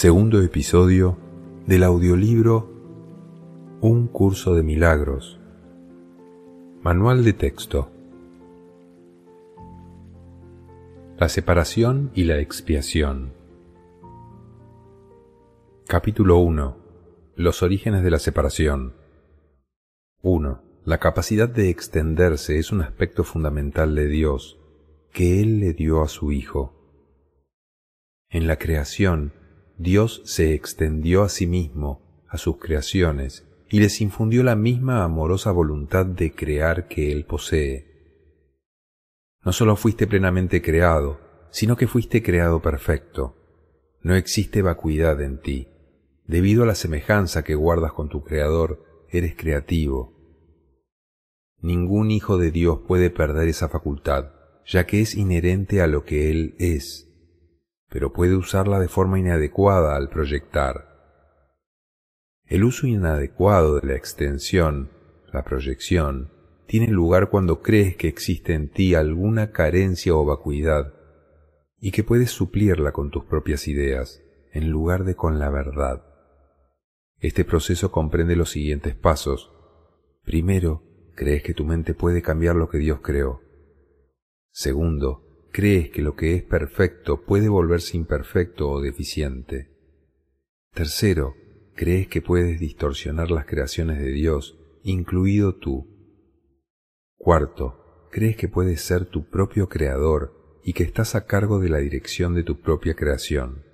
Segundo episodio del audiolibro Un curso de milagros. Manual de texto. La separación y la expiación. Capítulo 1. Los orígenes de la separación. 1. La capacidad de extenderse es un aspecto fundamental de Dios que Él le dio a su Hijo. En la creación, Dios se extendió a sí mismo, a sus creaciones, y les infundió la misma amorosa voluntad de crear que Él posee. No solo fuiste plenamente creado, sino que fuiste creado perfecto. No existe vacuidad en ti. Debido a la semejanza que guardas con tu Creador, eres creativo. Ningún hijo de Dios puede perder esa facultad, ya que es inherente a lo que Él es, pero puede usarla de forma inadecuada al proyectar. El uso inadecuado de la extensión, la proyección, tiene lugar cuando crees que existe en ti alguna carencia o vacuidad y que puedes suplirla con tus propias ideas en lugar de con la verdad. Este proceso comprende los siguientes pasos. Primero, crees que tu mente puede cambiar lo que Dios creó. Segundo, crees que lo que es perfecto puede volverse imperfecto o deficiente. Tercero, crees que puedes distorsionar las creaciones de Dios, incluido tú. Cuarto, crees que puedes ser tu propio creador y que estás a cargo de la dirección de tu propia creación.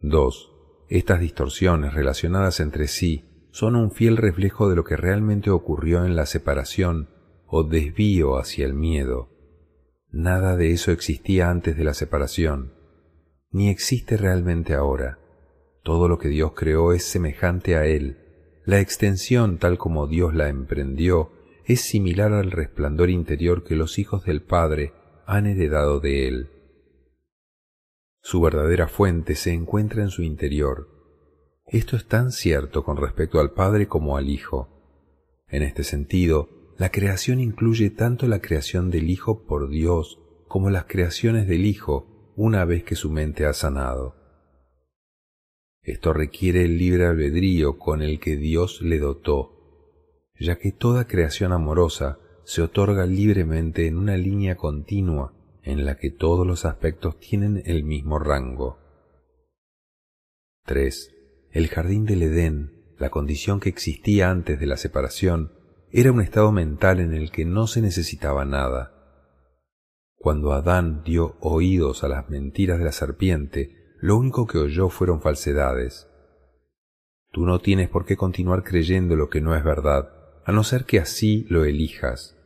2. Estas distorsiones relacionadas entre sí son un fiel reflejo de lo que realmente ocurrió en la separación o desvío hacia el miedo. Nada de eso existía antes de la separación, ni existe realmente ahora. Todo lo que Dios creó es semejante a Él. La extensión tal como Dios la emprendió es similar al resplandor interior que los hijos del Padre han heredado de Él. Su verdadera fuente se encuentra en su interior. Esto es tan cierto con respecto al Padre como al Hijo. En este sentido, la creación incluye tanto la creación del Hijo por Dios como las creaciones del Hijo una vez que su mente ha sanado. Esto requiere el libre albedrío con el que Dios le dotó, ya que toda creación amorosa se otorga libremente en una línea continua en la que todos los aspectos tienen el mismo rango. 3. El jardín del Edén, la condición que existía antes de la separación, era un estado mental en el que no se necesitaba nada. Cuando Adán dio oídos a las mentiras de la serpiente, lo único que oyó fueron falsedades. Tú no tienes por qué continuar creyendo lo que no es verdad, a no ser que así lo elijas.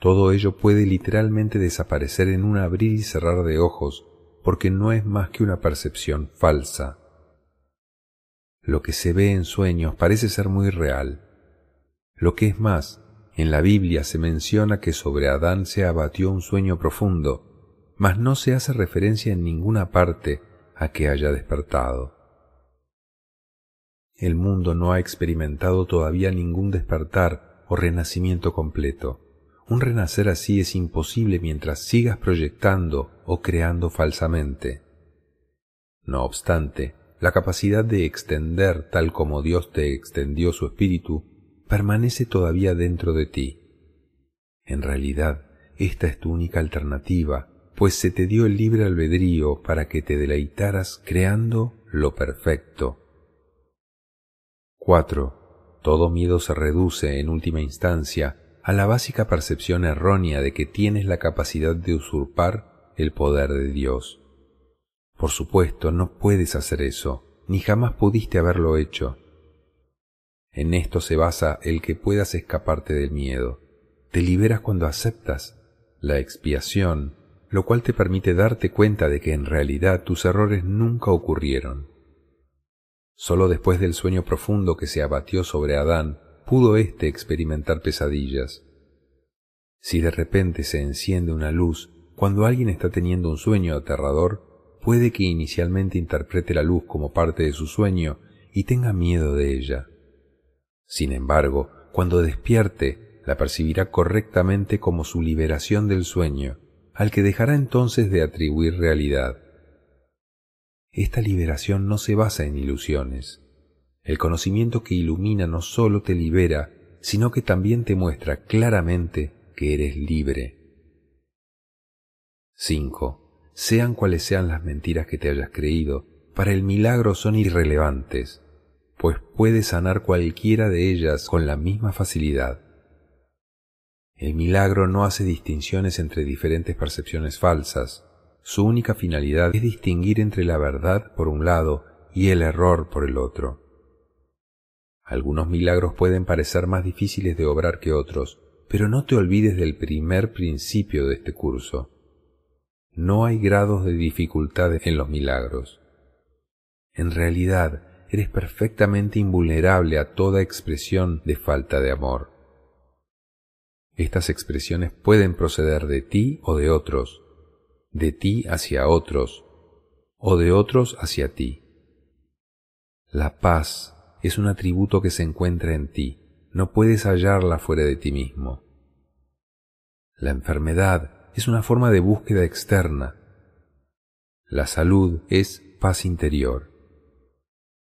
Todo ello puede literalmente desaparecer en un abrir y cerrar de ojos, porque no es más que una percepción falsa. Lo que se ve en sueños parece ser muy real. Lo que es más, en la Biblia se menciona que sobre Adán se abatió un sueño profundo, mas no se hace referencia en ninguna parte a que haya despertado. El mundo no ha experimentado todavía ningún despertar o renacimiento completo. Un renacer así es imposible mientras sigas proyectando o creando falsamente. No obstante, la capacidad de extender tal como Dios te extendió su espíritu permanece todavía dentro de ti. En realidad, esta es tu única alternativa, pues se te dio el libre albedrío para que te deleitaras creando lo perfecto. 4. Todo miedo se reduce, en última instancia, a la básica percepción errónea de que tienes la capacidad de usurpar el poder de Dios. Por supuesto, no puedes hacer eso, ni jamás pudiste haberlo hecho. En esto se basa el que puedas escaparte del miedo. Te liberas cuando aceptas la expiación, lo cual te permite darte cuenta de que en realidad tus errores nunca ocurrieron. Solo después del sueño profundo que se abatió sobre Adán, pudo éste experimentar pesadillas. Si de repente se enciende una luz cuando alguien está teniendo un sueño aterrador, puede que inicialmente interprete la luz como parte de su sueño y tenga miedo de ella. Sin embargo, cuando despierte la percibirá correctamente como su liberación del sueño, al que dejará entonces de atribuir realidad. Esta liberación no se basa en ilusiones. El conocimiento que ilumina no sólo te libera, sino que también te muestra claramente que eres libre. 5. Sean cuales sean las mentiras que te hayas creído, para el milagro son irrelevantes, pues puedes sanar cualquiera de ellas con la misma facilidad. El milagro no hace distinciones entre diferentes percepciones falsas. Su única finalidad es distinguir entre la verdad por un lado y el error por el otro. Algunos milagros pueden parecer más difíciles de obrar que otros, pero no te olvides del primer principio de este curso. No hay grados de dificultad en los milagros. En realidad, eres perfectamente invulnerable a toda expresión de falta de amor. Estas expresiones pueden proceder de ti o de otros, de ti hacia otros, o de otros hacia ti. La paz es un atributo que se encuentra en ti, no puedes hallarla fuera de ti mismo. La enfermedad es una forma de búsqueda externa. La salud es paz interior.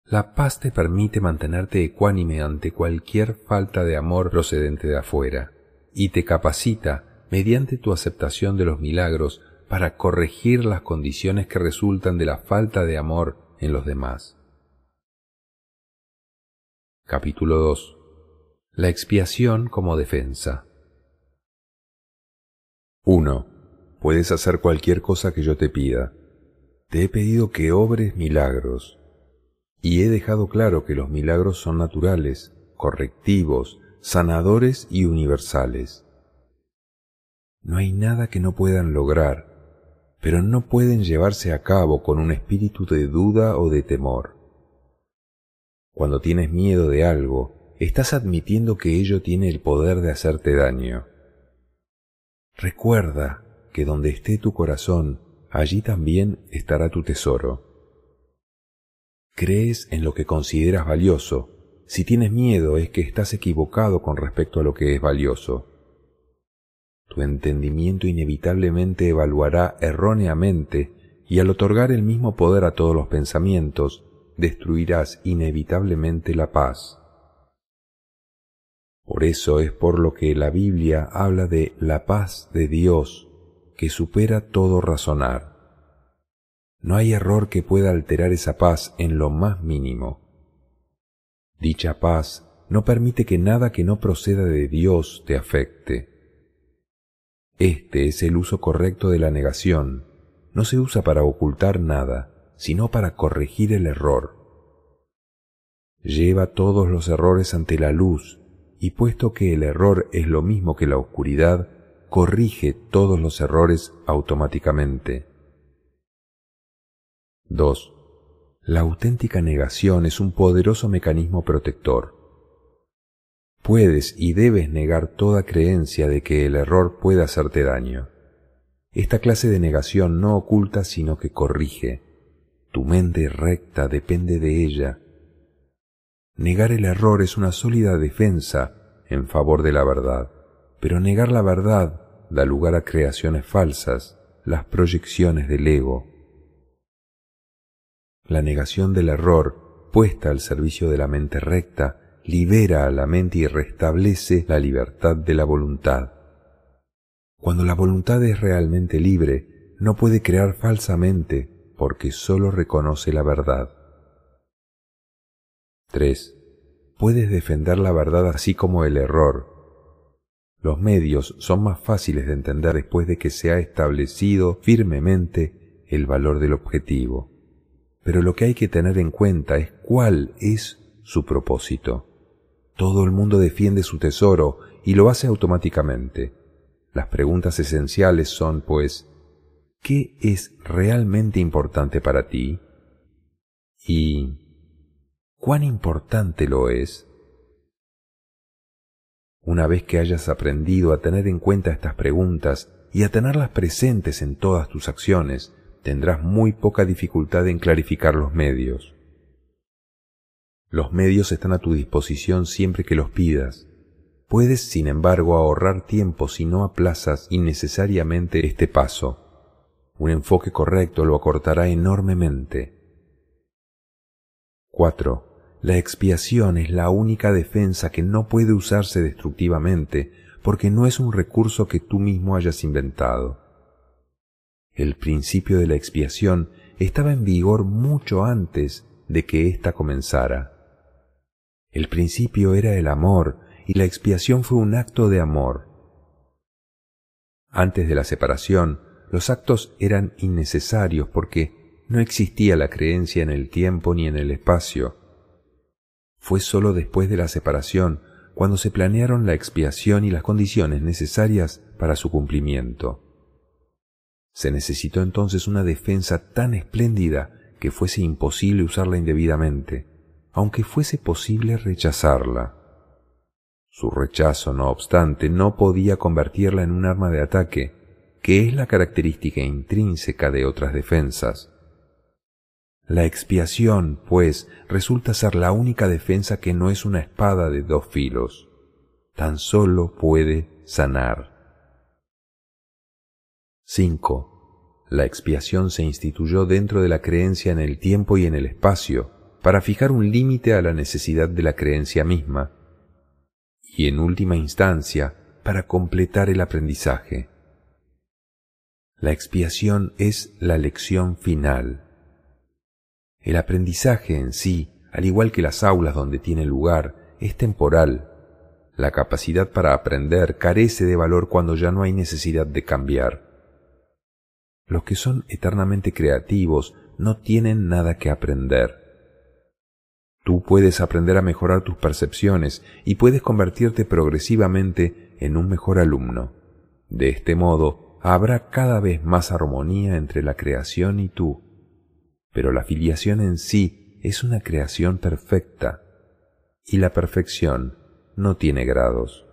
La paz te permite mantenerte ecuánime ante cualquier falta de amor procedente de afuera y te capacita, mediante tu aceptación de los milagros, para corregir las condiciones que resultan de la falta de amor en los demás. Capítulo 2. La expiación como defensa. 1. Puedes hacer cualquier cosa que yo te pida. Te he pedido que obres milagros, y he dejado claro que los milagros son naturales, correctivos, sanadores y universales. No hay nada que no puedan lograr, pero no pueden llevarse a cabo con un espíritu de duda o de temor. Cuando tienes miedo de algo, estás admitiendo que ello tiene el poder de hacerte daño. Recuerda que donde esté tu corazón, allí también estará tu tesoro. Crees en lo que consideras valioso, si tienes miedo es que estás equivocado con respecto a lo que es valioso. Tu entendimiento inevitablemente evaluará erróneamente y al otorgar el mismo poder a todos los pensamientos, destruirás inevitablemente la paz. Por eso es por lo que la Biblia habla de la paz de Dios que supera todo razonar. No hay error que pueda alterar esa paz en lo más mínimo. Dicha paz no permite que nada que no proceda de Dios te afecte. Este es el uso correcto de la negación. No se usa para ocultar nada, sino para corregir el error. Lleva todos los errores ante la luz, y puesto que el error es lo mismo que la oscuridad, corrige todos los errores automáticamente. 2. La auténtica negación es un poderoso mecanismo protector. Puedes y debes negar toda creencia de que el error pueda hacerte daño. Esta clase de negación no oculta sino que corrige. Tu mente recta depende de ella. Negar el error es una sólida defensa en favor de la verdad, pero negar la verdad da lugar a creaciones falsas, las proyecciones del ego. La negación del error, puesta al servicio de la mente recta, libera a la mente y restablece la libertad de la voluntad. Cuando la voluntad es realmente libre, no puede crear falsamente porque sólo reconoce la verdad. 3. Puedes defender la verdad así como el error. Los medios son más fáciles de entender después de que se ha establecido firmemente el valor del objetivo pero lo que hay que tener en cuenta es cuál es su propósito. Todo el mundo defiende su tesoro y lo hace automáticamente. Las preguntas esenciales son, pues, ¿qué es realmente importante para ti? ¿Y cuán importante lo es? Una vez que hayas aprendido a tener en cuenta estas preguntas y a tenerlas presentes en todas tus acciones, tendrás muy poca dificultad en clarificar los medios. Los medios están a tu disposición siempre que los pidas. Puedes, sin embargo, ahorrar tiempo si no aplazas innecesariamente este paso. Un enfoque correcto lo acortará enormemente. 4. La expiación es la única defensa que no puede usarse destructivamente porque no es un recurso que tú mismo hayas inventado. El principio de la expiación estaba en vigor mucho antes de que ésta comenzara. El principio era el amor y la expiación fue un acto de amor. Antes de la separación, los actos eran innecesarios porque no existía la creencia en el tiempo ni en el espacio. Fue sólo después de la separación cuando se planearon la expiación y las condiciones necesarias para su cumplimiento. Se necesitó entonces una defensa tan espléndida que fuese imposible usarla indebidamente, aunque fuese posible rechazarla. Su rechazo, no obstante, no podía convertirla en un arma de ataque, que es la característica intrínseca de otras defensas. La expiación, pues, resulta ser la única defensa que no es una espada de dos filos. Tan solo puede sanar. 5. La expiación se instituyó dentro de la creencia en el tiempo y en el espacio, para fijar un límite a la necesidad de la creencia misma, y en última instancia, para completar el aprendizaje. La expiación es la lección final. El aprendizaje en sí, al igual que las aulas donde tiene lugar, es temporal. La capacidad para aprender carece de valor cuando ya no hay necesidad de cambiar. Los que son eternamente creativos no tienen nada que aprender. Tú puedes aprender a mejorar tus percepciones y puedes convertirte progresivamente en un mejor alumno. De este modo, habrá cada vez más armonía entre la creación y tú pero la filiación en sí es una creación perfecta y la perfección no tiene grados.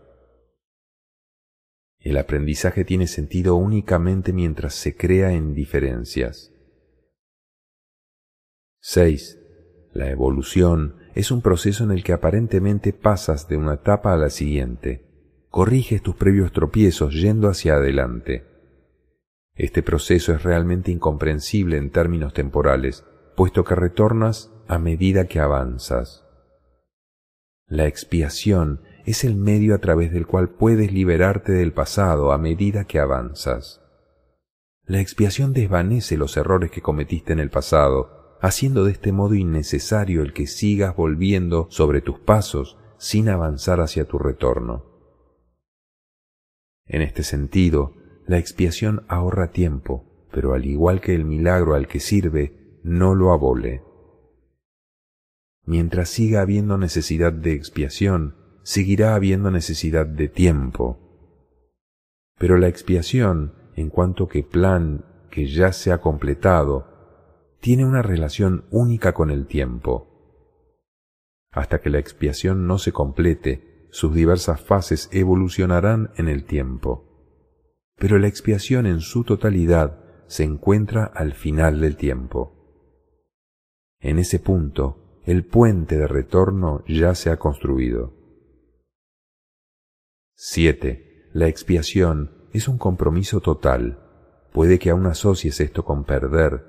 El aprendizaje tiene sentido únicamente mientras se crea en diferencias. 6. La evolución es un proceso en el que aparentemente pasas de una etapa a la siguiente. Corriges tus previos tropiezos yendo hacia adelante. Este proceso es realmente incomprensible en términos temporales, puesto que retornas a medida que avanzas. La expiación es el medio a través del cual puedes liberarte del pasado a medida que avanzas. La expiación desvanece los errores que cometiste en el pasado, haciendo de este modo innecesario el que sigas volviendo sobre tus pasos sin avanzar hacia tu retorno. En este sentido, la expiación ahorra tiempo, pero al igual que el milagro al que sirve, no lo abole. Mientras siga habiendo necesidad de expiación, seguirá habiendo necesidad de tiempo. Pero la expiación, en cuanto que plan que ya se ha completado, tiene una relación única con el tiempo. Hasta que la expiación no se complete, sus diversas fases evolucionarán en el tiempo pero la expiación en su totalidad se encuentra al final del tiempo. En ese punto, el puente de retorno ya se ha construido. 7. La expiación es un compromiso total. Puede que aún asocies esto con perder,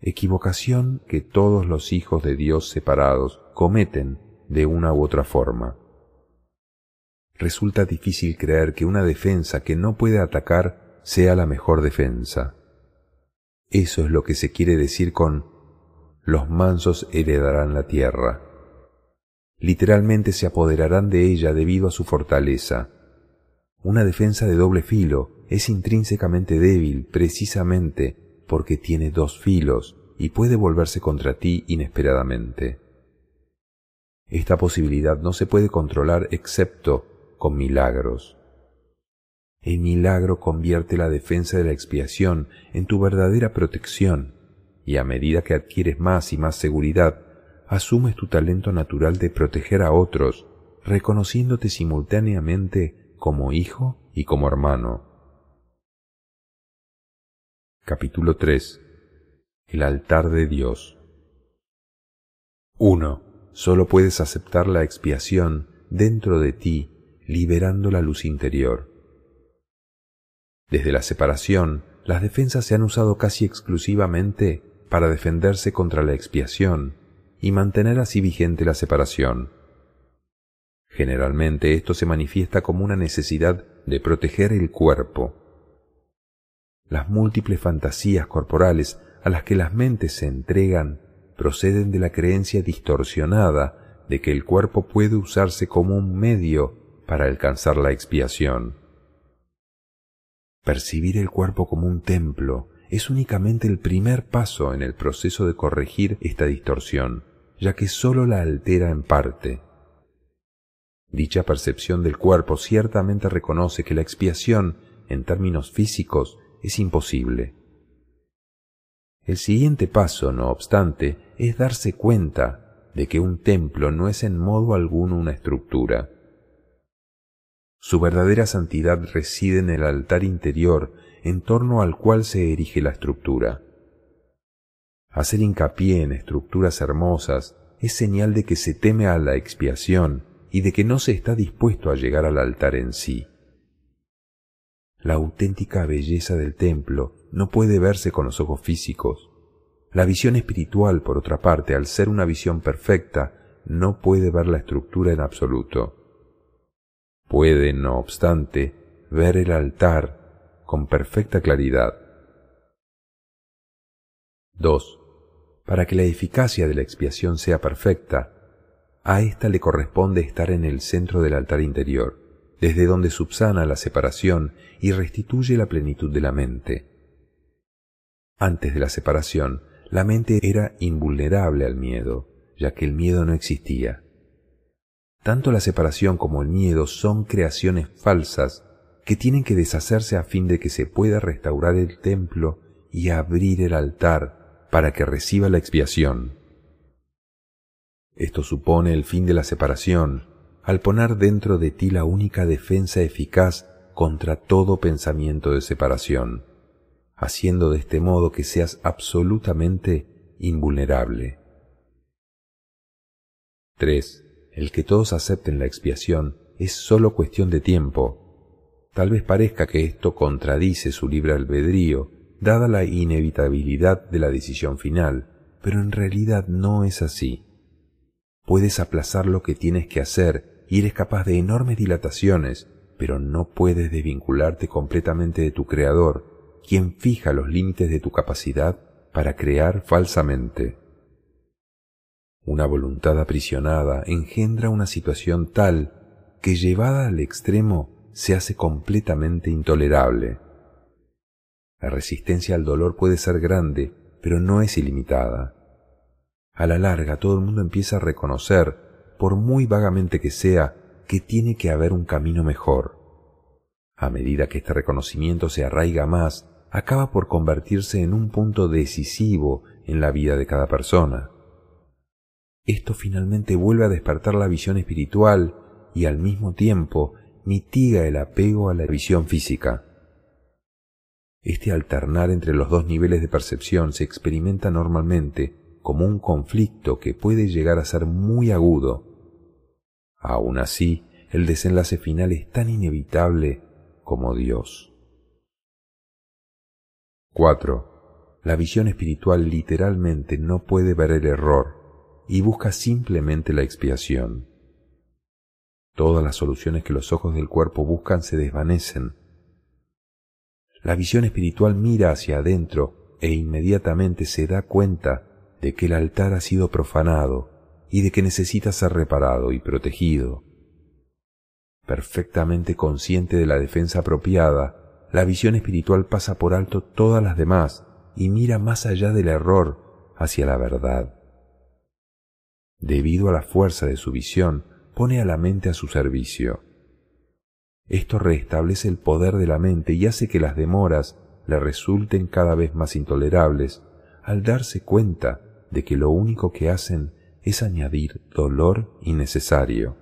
equivocación que todos los hijos de Dios separados cometen de una u otra forma resulta difícil creer que una defensa que no puede atacar sea la mejor defensa. Eso es lo que se quiere decir con los mansos heredarán la tierra. Literalmente se apoderarán de ella debido a su fortaleza. Una defensa de doble filo es intrínsecamente débil precisamente porque tiene dos filos y puede volverse contra ti inesperadamente. Esta posibilidad no se puede controlar excepto milagros. El milagro convierte la defensa de la expiación en tu verdadera protección, y a medida que adquieres más y más seguridad, asumes tu talento natural de proteger a otros, reconociéndote simultáneamente como hijo y como hermano. Capítulo 3 El altar de Dios 1. Solo puedes aceptar la expiación dentro de ti liberando la luz interior. Desde la separación, las defensas se han usado casi exclusivamente para defenderse contra la expiación y mantener así vigente la separación. Generalmente esto se manifiesta como una necesidad de proteger el cuerpo. Las múltiples fantasías corporales a las que las mentes se entregan proceden de la creencia distorsionada de que el cuerpo puede usarse como un medio para alcanzar la expiación. Percibir el cuerpo como un templo es únicamente el primer paso en el proceso de corregir esta distorsión, ya que sólo la altera en parte. Dicha percepción del cuerpo ciertamente reconoce que la expiación, en términos físicos, es imposible. El siguiente paso, no obstante, es darse cuenta de que un templo no es en modo alguno una estructura, su verdadera santidad reside en el altar interior en torno al cual se erige la estructura. Hacer hincapié en estructuras hermosas es señal de que se teme a la expiación y de que no se está dispuesto a llegar al altar en sí. La auténtica belleza del templo no puede verse con los ojos físicos. La visión espiritual, por otra parte, al ser una visión perfecta, no puede ver la estructura en absoluto. Puede, no obstante, ver el altar con perfecta claridad. 2. Para que la eficacia de la expiación sea perfecta, a ésta le corresponde estar en el centro del altar interior, desde donde subsana la separación y restituye la plenitud de la mente. Antes de la separación, la mente era invulnerable al miedo, ya que el miedo no existía. Tanto la separación como el miedo son creaciones falsas que tienen que deshacerse a fin de que se pueda restaurar el templo y abrir el altar para que reciba la expiación. Esto supone el fin de la separación, al poner dentro de ti la única defensa eficaz contra todo pensamiento de separación, haciendo de este modo que seas absolutamente invulnerable. 3 el que todos acepten la expiación es sólo cuestión de tiempo. Tal vez parezca que esto contradice su libre albedrío, dada la inevitabilidad de la decisión final, pero en realidad no es así. Puedes aplazar lo que tienes que hacer y eres capaz de enormes dilataciones, pero no puedes desvincularte completamente de tu Creador, quien fija los límites de tu capacidad para crear falsamente. Una voluntad aprisionada engendra una situación tal que llevada al extremo se hace completamente intolerable. La resistencia al dolor puede ser grande, pero no es ilimitada. A la larga todo el mundo empieza a reconocer, por muy vagamente que sea, que tiene que haber un camino mejor. A medida que este reconocimiento se arraiga más, acaba por convertirse en un punto decisivo en la vida de cada persona. Esto finalmente vuelve a despertar la visión espiritual y al mismo tiempo mitiga el apego a la visión física. Este alternar entre los dos niveles de percepción se experimenta normalmente como un conflicto que puede llegar a ser muy agudo. Aun así, el desenlace final es tan inevitable como Dios. 4. La visión espiritual literalmente no puede ver el error y busca simplemente la expiación. Todas las soluciones que los ojos del cuerpo buscan se desvanecen. La visión espiritual mira hacia adentro e inmediatamente se da cuenta de que el altar ha sido profanado y de que necesita ser reparado y protegido. Perfectamente consciente de la defensa apropiada, la visión espiritual pasa por alto todas las demás y mira más allá del error hacia la verdad debido a la fuerza de su visión, pone a la mente a su servicio. Esto restablece el poder de la mente y hace que las demoras le resulten cada vez más intolerables al darse cuenta de que lo único que hacen es añadir dolor innecesario.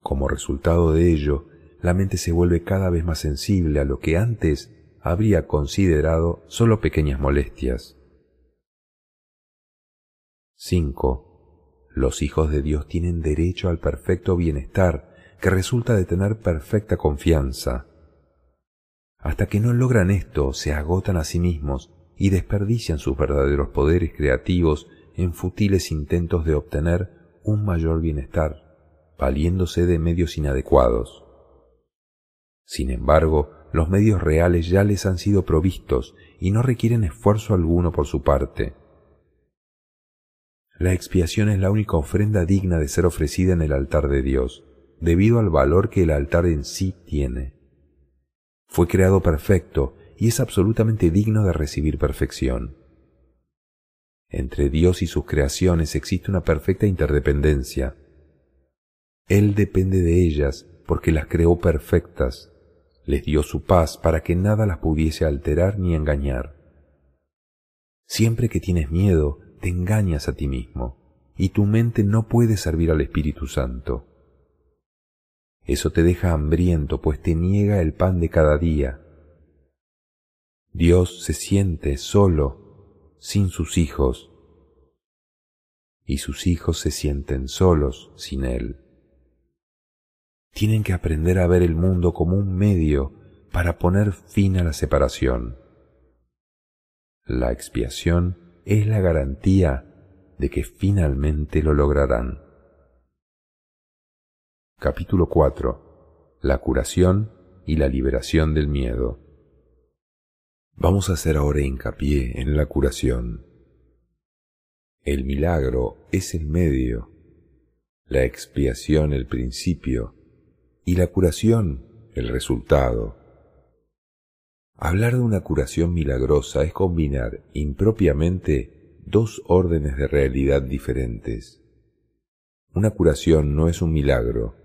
Como resultado de ello, la mente se vuelve cada vez más sensible a lo que antes habría considerado solo pequeñas molestias. 5. Los hijos de Dios tienen derecho al perfecto bienestar que resulta de tener perfecta confianza. Hasta que no logran esto, se agotan a sí mismos y desperdician sus verdaderos poderes creativos en futiles intentos de obtener un mayor bienestar, valiéndose de medios inadecuados. Sin embargo, los medios reales ya les han sido provistos y no requieren esfuerzo alguno por su parte. La expiación es la única ofrenda digna de ser ofrecida en el altar de Dios, debido al valor que el altar en sí tiene. Fue creado perfecto y es absolutamente digno de recibir perfección. Entre Dios y sus creaciones existe una perfecta interdependencia. Él depende de ellas porque las creó perfectas, les dio su paz para que nada las pudiese alterar ni engañar. Siempre que tienes miedo, te engañas a ti mismo, y tu mente no puede servir al Espíritu Santo. Eso te deja hambriento, pues te niega el pan de cada día. Dios se siente solo, sin sus hijos, y sus hijos se sienten solos sin Él. Tienen que aprender a ver el mundo como un medio para poner fin a la separación. La expiación es la garantía de que finalmente lo lograrán. Capítulo 4. La curación y la liberación del miedo. Vamos a hacer ahora hincapié en la curación. El milagro es el medio, la expiación el principio y la curación el resultado. Hablar de una curación milagrosa es combinar impropiamente dos órdenes de realidad diferentes. Una curación no es un milagro.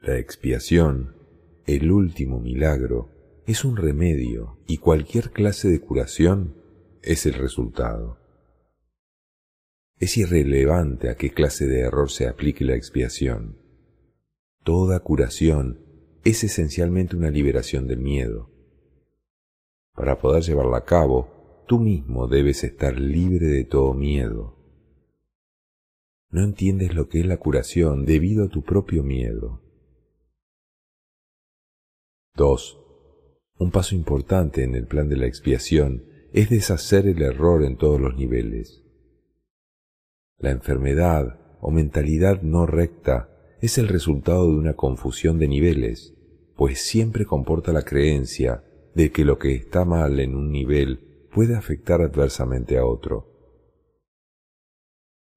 La expiación, el último milagro, es un remedio y cualquier clase de curación es el resultado. Es irrelevante a qué clase de error se aplique la expiación. Toda curación es esencialmente una liberación del miedo. Para poder llevarla a cabo, tú mismo debes estar libre de todo miedo. No entiendes lo que es la curación debido a tu propio miedo. 2. Un paso importante en el plan de la expiación es deshacer el error en todos los niveles. La enfermedad o mentalidad no recta es el resultado de una confusión de niveles, pues siempre comporta la creencia de que lo que está mal en un nivel puede afectar adversamente a otro.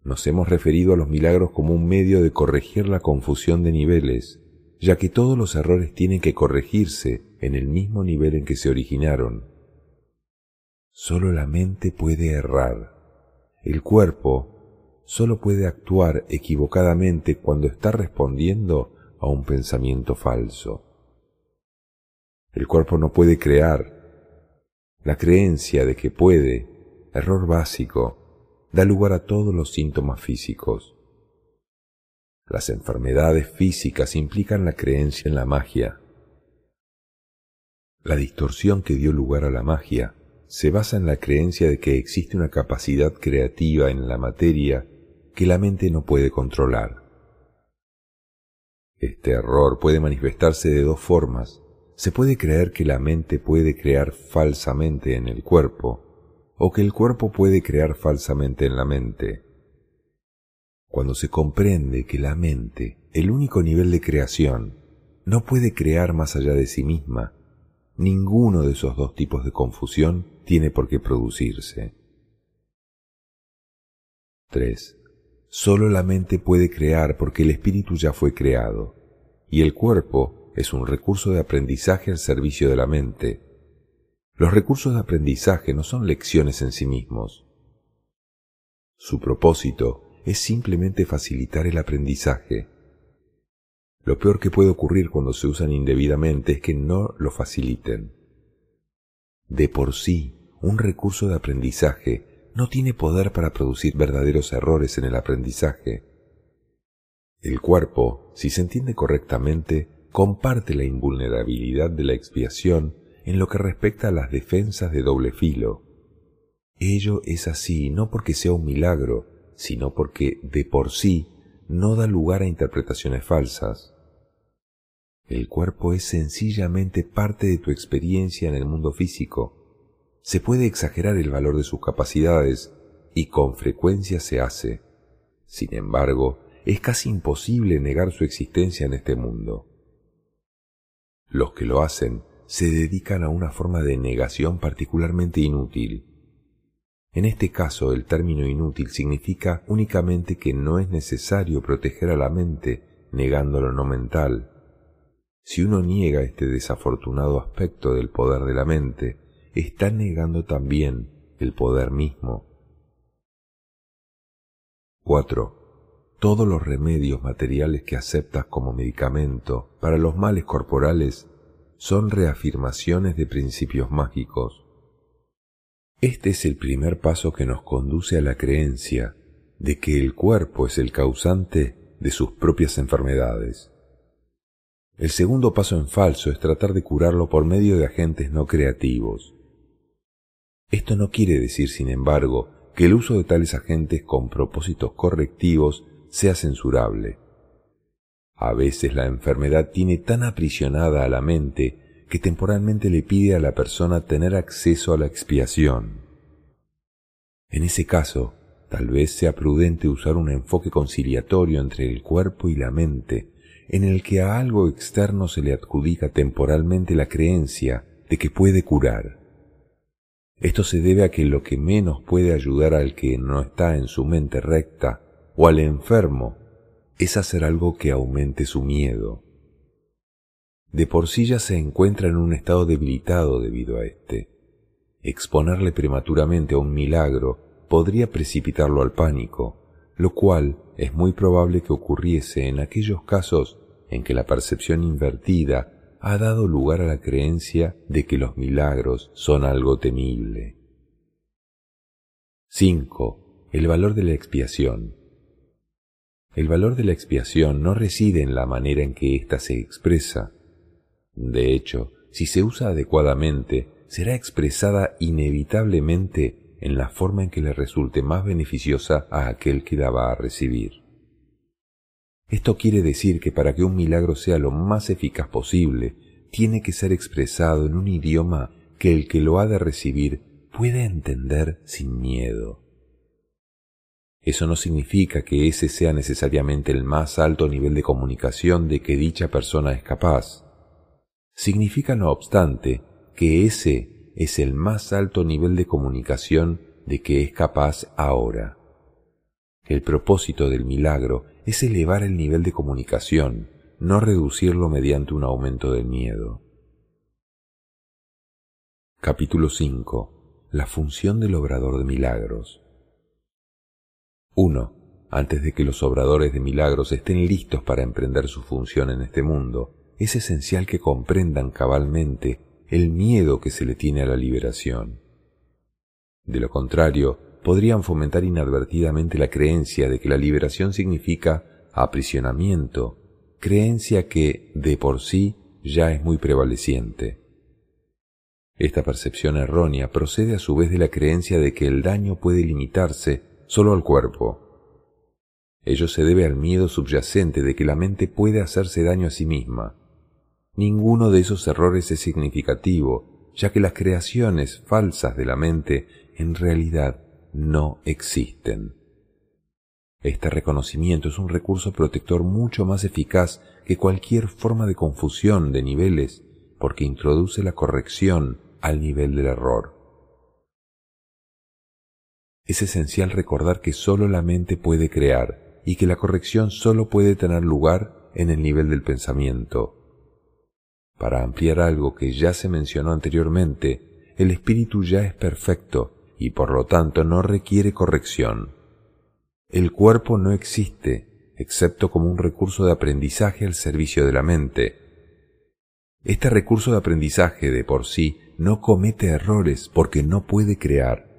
Nos hemos referido a los milagros como un medio de corregir la confusión de niveles, ya que todos los errores tienen que corregirse en el mismo nivel en que se originaron. Solo la mente puede errar. El cuerpo solo puede actuar equivocadamente cuando está respondiendo a un pensamiento falso. El cuerpo no puede crear. La creencia de que puede, error básico, da lugar a todos los síntomas físicos. Las enfermedades físicas implican la creencia en la magia. La distorsión que dio lugar a la magia se basa en la creencia de que existe una capacidad creativa en la materia que la mente no puede controlar. Este error puede manifestarse de dos formas. Se puede creer que la mente puede crear falsamente en el cuerpo, o que el cuerpo puede crear falsamente en la mente. Cuando se comprende que la mente, el único nivel de creación, no puede crear más allá de sí misma, ninguno de esos dos tipos de confusión tiene por qué producirse. 3. Solo la mente puede crear porque el espíritu ya fue creado, y el cuerpo es un recurso de aprendizaje al servicio de la mente. Los recursos de aprendizaje no son lecciones en sí mismos. Su propósito es simplemente facilitar el aprendizaje. Lo peor que puede ocurrir cuando se usan indebidamente es que no lo faciliten. De por sí, un recurso de aprendizaje no tiene poder para producir verdaderos errores en el aprendizaje. El cuerpo, si se entiende correctamente, comparte la invulnerabilidad de la expiación en lo que respecta a las defensas de doble filo. Ello es así no porque sea un milagro, sino porque de por sí no da lugar a interpretaciones falsas. El cuerpo es sencillamente parte de tu experiencia en el mundo físico. Se puede exagerar el valor de sus capacidades y con frecuencia se hace. Sin embargo, es casi imposible negar su existencia en este mundo. Los que lo hacen se dedican a una forma de negación particularmente inútil. En este caso, el término inútil significa únicamente que no es necesario proteger a la mente negando lo no mental. Si uno niega este desafortunado aspecto del poder de la mente, está negando también el poder mismo. 4 todos los remedios materiales que aceptas como medicamento para los males corporales son reafirmaciones de principios mágicos. Este es el primer paso que nos conduce a la creencia de que el cuerpo es el causante de sus propias enfermedades. El segundo paso en falso es tratar de curarlo por medio de agentes no creativos. Esto no quiere decir, sin embargo, que el uso de tales agentes con propósitos correctivos sea censurable. A veces la enfermedad tiene tan aprisionada a la mente que temporalmente le pide a la persona tener acceso a la expiación. En ese caso, tal vez sea prudente usar un enfoque conciliatorio entre el cuerpo y la mente, en el que a algo externo se le adjudica temporalmente la creencia de que puede curar. Esto se debe a que lo que menos puede ayudar al que no está en su mente recta o al enfermo es hacer algo que aumente su miedo. De por sí ya se encuentra en un estado debilitado debido a este. Exponerle prematuramente a un milagro podría precipitarlo al pánico, lo cual es muy probable que ocurriese en aquellos casos en que la percepción invertida ha dado lugar a la creencia de que los milagros son algo temible. 5. El valor de la expiación. El valor de la expiación no reside en la manera en que ésta se expresa. De hecho, si se usa adecuadamente, será expresada inevitablemente en la forma en que le resulte más beneficiosa a aquel que la va a recibir. Esto quiere decir que para que un milagro sea lo más eficaz posible, tiene que ser expresado en un idioma que el que lo ha de recibir pueda entender sin miedo. Eso no significa que ese sea necesariamente el más alto nivel de comunicación de que dicha persona es capaz. Significa, no obstante, que ese es el más alto nivel de comunicación de que es capaz ahora. El propósito del milagro es elevar el nivel de comunicación, no reducirlo mediante un aumento del miedo. Capítulo 5. La función del obrador de milagros. 1. Antes de que los obradores de milagros estén listos para emprender su función en este mundo, es esencial que comprendan cabalmente el miedo que se le tiene a la liberación. De lo contrario, podrían fomentar inadvertidamente la creencia de que la liberación significa aprisionamiento, creencia que, de por sí, ya es muy prevaleciente. Esta percepción errónea procede a su vez de la creencia de que el daño puede limitarse solo al cuerpo. Ello se debe al miedo subyacente de que la mente puede hacerse daño a sí misma. Ninguno de esos errores es significativo, ya que las creaciones falsas de la mente en realidad no existen. Este reconocimiento es un recurso protector mucho más eficaz que cualquier forma de confusión de niveles porque introduce la corrección al nivel del error. Es esencial recordar que sólo la mente puede crear y que la corrección sólo puede tener lugar en el nivel del pensamiento. Para ampliar algo que ya se mencionó anteriormente, el espíritu ya es perfecto y por lo tanto no requiere corrección. El cuerpo no existe excepto como un recurso de aprendizaje al servicio de la mente. Este recurso de aprendizaje de por sí no comete errores porque no puede crear.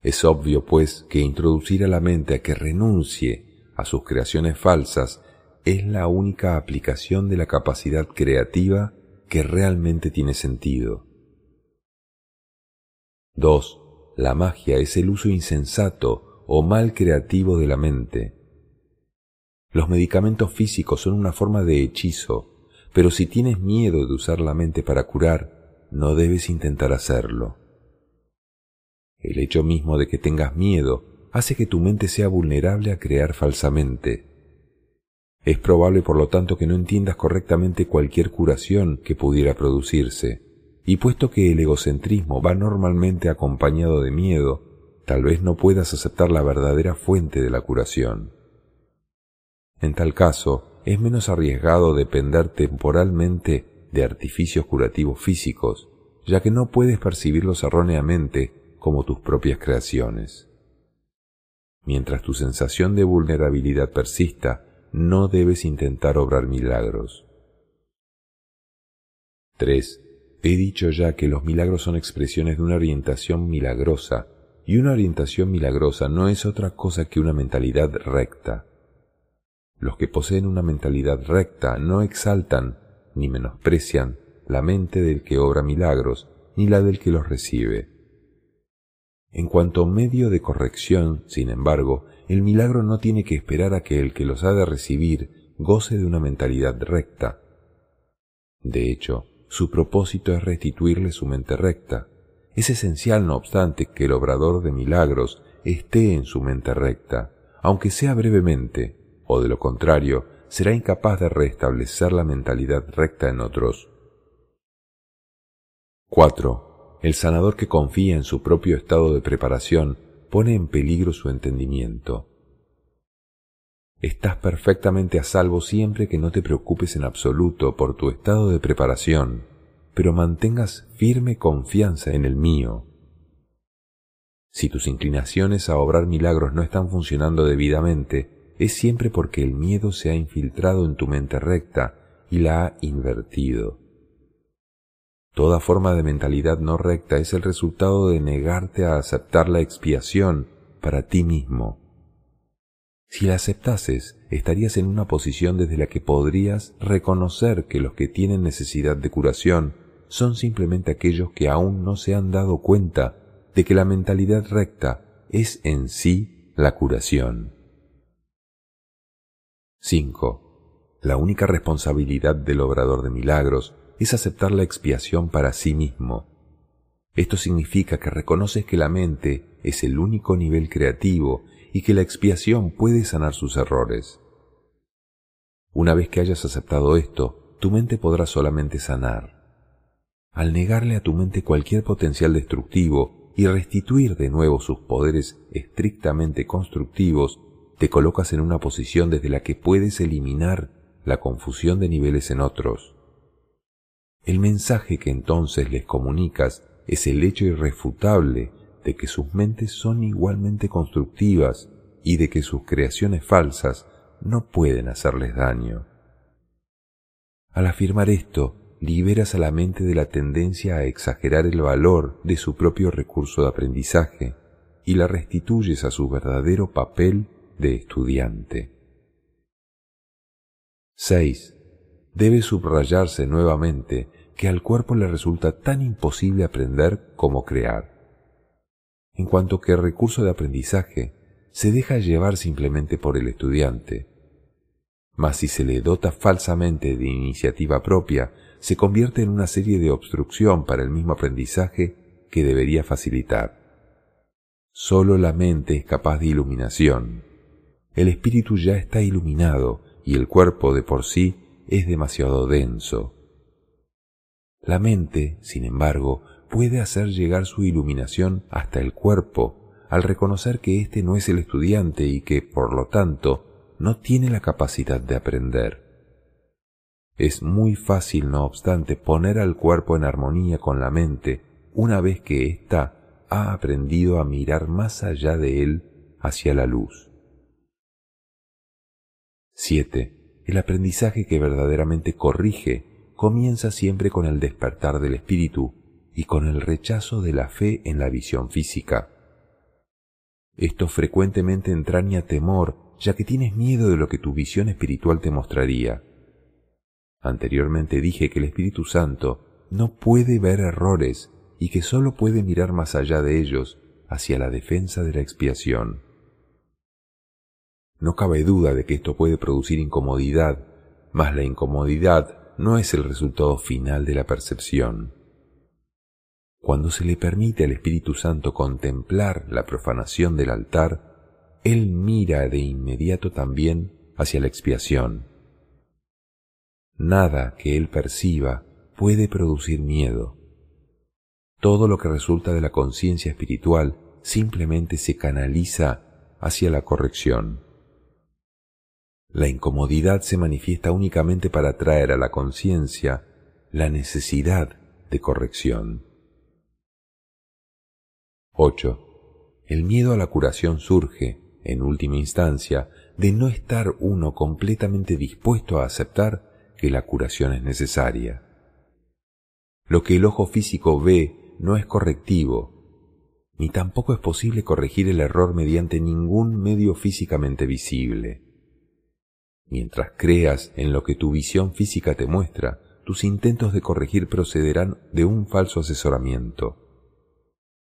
Es obvio, pues, que introducir a la mente a que renuncie a sus creaciones falsas es la única aplicación de la capacidad creativa que realmente tiene sentido. 2. La magia es el uso insensato o mal creativo de la mente. Los medicamentos físicos son una forma de hechizo, pero si tienes miedo de usar la mente para curar, no debes intentar hacerlo. El hecho mismo de que tengas miedo hace que tu mente sea vulnerable a crear falsamente. Es probable, por lo tanto, que no entiendas correctamente cualquier curación que pudiera producirse, y puesto que el egocentrismo va normalmente acompañado de miedo, tal vez no puedas aceptar la verdadera fuente de la curación. En tal caso, es menos arriesgado depender temporalmente de artificios curativos físicos, ya que no puedes percibirlos erróneamente como tus propias creaciones. Mientras tu sensación de vulnerabilidad persista, no debes intentar obrar milagros. 3. He dicho ya que los milagros son expresiones de una orientación milagrosa, y una orientación milagrosa no es otra cosa que una mentalidad recta. Los que poseen una mentalidad recta no exaltan ni menosprecian la mente del que obra milagros, ni la del que los recibe. En cuanto medio de corrección, sin embargo, el milagro no tiene que esperar a que el que los ha de recibir goce de una mentalidad recta. De hecho, su propósito es restituirle su mente recta. Es esencial, no obstante, que el obrador de milagros esté en su mente recta, aunque sea brevemente, o de lo contrario, será incapaz de restablecer la mentalidad recta en otros. 4. El sanador que confía en su propio estado de preparación pone en peligro su entendimiento. Estás perfectamente a salvo siempre que no te preocupes en absoluto por tu estado de preparación, pero mantengas firme confianza en el mío. Si tus inclinaciones a obrar milagros no están funcionando debidamente, es siempre porque el miedo se ha infiltrado en tu mente recta y la ha invertido. Toda forma de mentalidad no recta es el resultado de negarte a aceptar la expiación para ti mismo. Si la aceptases, estarías en una posición desde la que podrías reconocer que los que tienen necesidad de curación son simplemente aquellos que aún no se han dado cuenta de que la mentalidad recta es en sí la curación. 5. La única responsabilidad del obrador de milagros es aceptar la expiación para sí mismo. Esto significa que reconoces que la mente es el único nivel creativo y que la expiación puede sanar sus errores. Una vez que hayas aceptado esto, tu mente podrá solamente sanar. Al negarle a tu mente cualquier potencial destructivo y restituir de nuevo sus poderes estrictamente constructivos, te colocas en una posición desde la que puedes eliminar la confusión de niveles en otros. El mensaje que entonces les comunicas es el hecho irrefutable de que sus mentes son igualmente constructivas y de que sus creaciones falsas no pueden hacerles daño. Al afirmar esto, liberas a la mente de la tendencia a exagerar el valor de su propio recurso de aprendizaje y la restituyes a su verdadero papel de estudiante. 6. Debe subrayarse nuevamente que al cuerpo le resulta tan imposible aprender como crear. En cuanto que el recurso de aprendizaje se deja llevar simplemente por el estudiante, mas si se le dota falsamente de iniciativa propia, se convierte en una serie de obstrucción para el mismo aprendizaje que debería facilitar. Solo la mente es capaz de iluminación, el espíritu ya está iluminado y el cuerpo de por sí es demasiado denso. La mente, sin embargo, puede hacer llegar su iluminación hasta el cuerpo al reconocer que éste no es el estudiante y que, por lo tanto, no tiene la capacidad de aprender. Es muy fácil, no obstante, poner al cuerpo en armonía con la mente una vez que ésta ha aprendido a mirar más allá de él hacia la luz. 7. El aprendizaje que verdaderamente corrige comienza siempre con el despertar del espíritu y con el rechazo de la fe en la visión física. Esto frecuentemente entraña temor, ya que tienes miedo de lo que tu visión espiritual te mostraría. Anteriormente dije que el Espíritu Santo no puede ver errores y que sólo puede mirar más allá de ellos hacia la defensa de la expiación. No cabe duda de que esto puede producir incomodidad, mas la incomodidad no es el resultado final de la percepción. Cuando se le permite al Espíritu Santo contemplar la profanación del altar, Él mira de inmediato también hacia la expiación. Nada que Él perciba puede producir miedo. Todo lo que resulta de la conciencia espiritual simplemente se canaliza hacia la corrección. La incomodidad se manifiesta únicamente para traer a la conciencia la necesidad de corrección. 8. El miedo a la curación surge, en última instancia, de no estar uno completamente dispuesto a aceptar que la curación es necesaria. Lo que el ojo físico ve no es correctivo, ni tampoco es posible corregir el error mediante ningún medio físicamente visible. Mientras creas en lo que tu visión física te muestra, tus intentos de corregir procederán de un falso asesoramiento.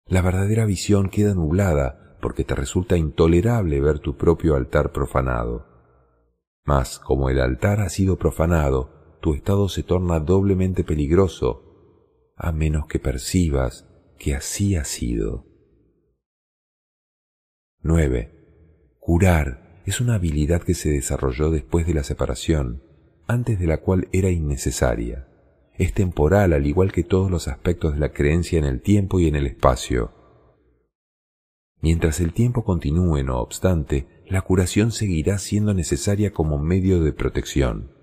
La verdadera visión queda nublada porque te resulta intolerable ver tu propio altar profanado. Mas como el altar ha sido profanado, tu estado se torna doblemente peligroso, a menos que percibas que así ha sido. 9. Curar es una habilidad que se desarrolló después de la separación, antes de la cual era innecesaria es temporal al igual que todos los aspectos de la creencia en el tiempo y en el espacio. Mientras el tiempo continúe, no obstante, la curación seguirá siendo necesaria como medio de protección.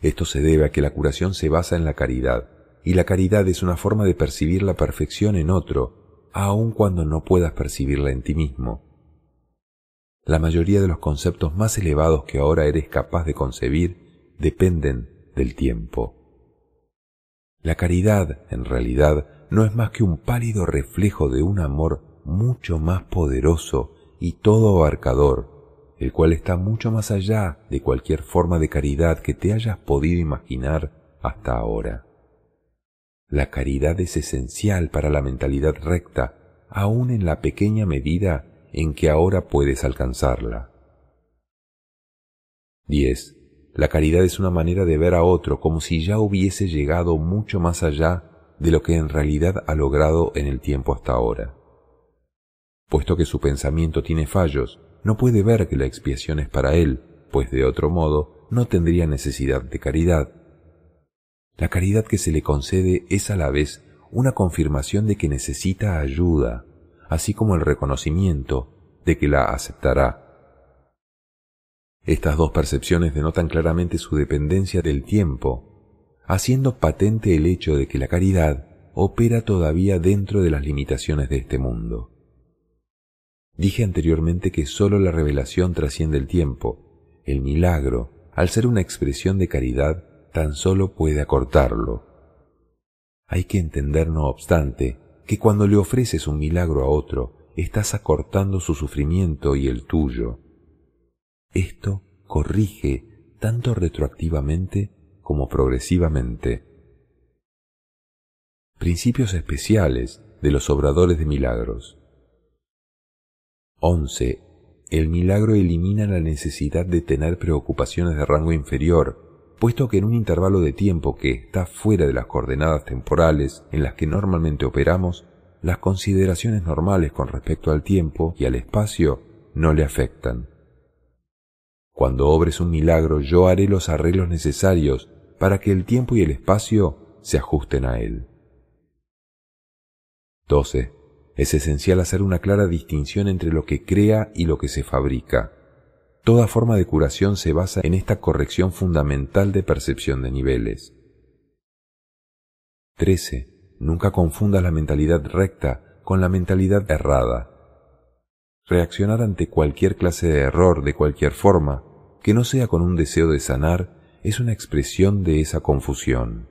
Esto se debe a que la curación se basa en la caridad, y la caridad es una forma de percibir la perfección en otro, aun cuando no puedas percibirla en ti mismo. La mayoría de los conceptos más elevados que ahora eres capaz de concebir dependen del tiempo. La caridad, en realidad, no es más que un pálido reflejo de un amor mucho más poderoso y todo abarcador, el cual está mucho más allá de cualquier forma de caridad que te hayas podido imaginar hasta ahora. La caridad es esencial para la mentalidad recta, aun en la pequeña medida en que ahora puedes alcanzarla. 10. La caridad es una manera de ver a otro como si ya hubiese llegado mucho más allá de lo que en realidad ha logrado en el tiempo hasta ahora. Puesto que su pensamiento tiene fallos, no puede ver que la expiación es para él, pues de otro modo no tendría necesidad de caridad. La caridad que se le concede es a la vez una confirmación de que necesita ayuda, así como el reconocimiento de que la aceptará estas dos percepciones denotan claramente su dependencia del tiempo, haciendo patente el hecho de que la caridad opera todavía dentro de las limitaciones de este mundo. Dije anteriormente que sólo la revelación trasciende el tiempo. El milagro, al ser una expresión de caridad, tan solo puede acortarlo. Hay que entender, no obstante, que cuando le ofreces un milagro a otro, estás acortando su sufrimiento y el tuyo. Esto corrige tanto retroactivamente como progresivamente. Principios especiales de los obradores de milagros. 11. El milagro elimina la necesidad de tener preocupaciones de rango inferior, puesto que en un intervalo de tiempo que está fuera de las coordenadas temporales en las que normalmente operamos, las consideraciones normales con respecto al tiempo y al espacio no le afectan. Cuando obres un milagro, yo haré los arreglos necesarios para que el tiempo y el espacio se ajusten a él. 12. Es esencial hacer una clara distinción entre lo que crea y lo que se fabrica. Toda forma de curación se basa en esta corrección fundamental de percepción de niveles. 13. Nunca confundas la mentalidad recta con la mentalidad errada. Reaccionar ante cualquier clase de error de cualquier forma, que no sea con un deseo de sanar, es una expresión de esa confusión.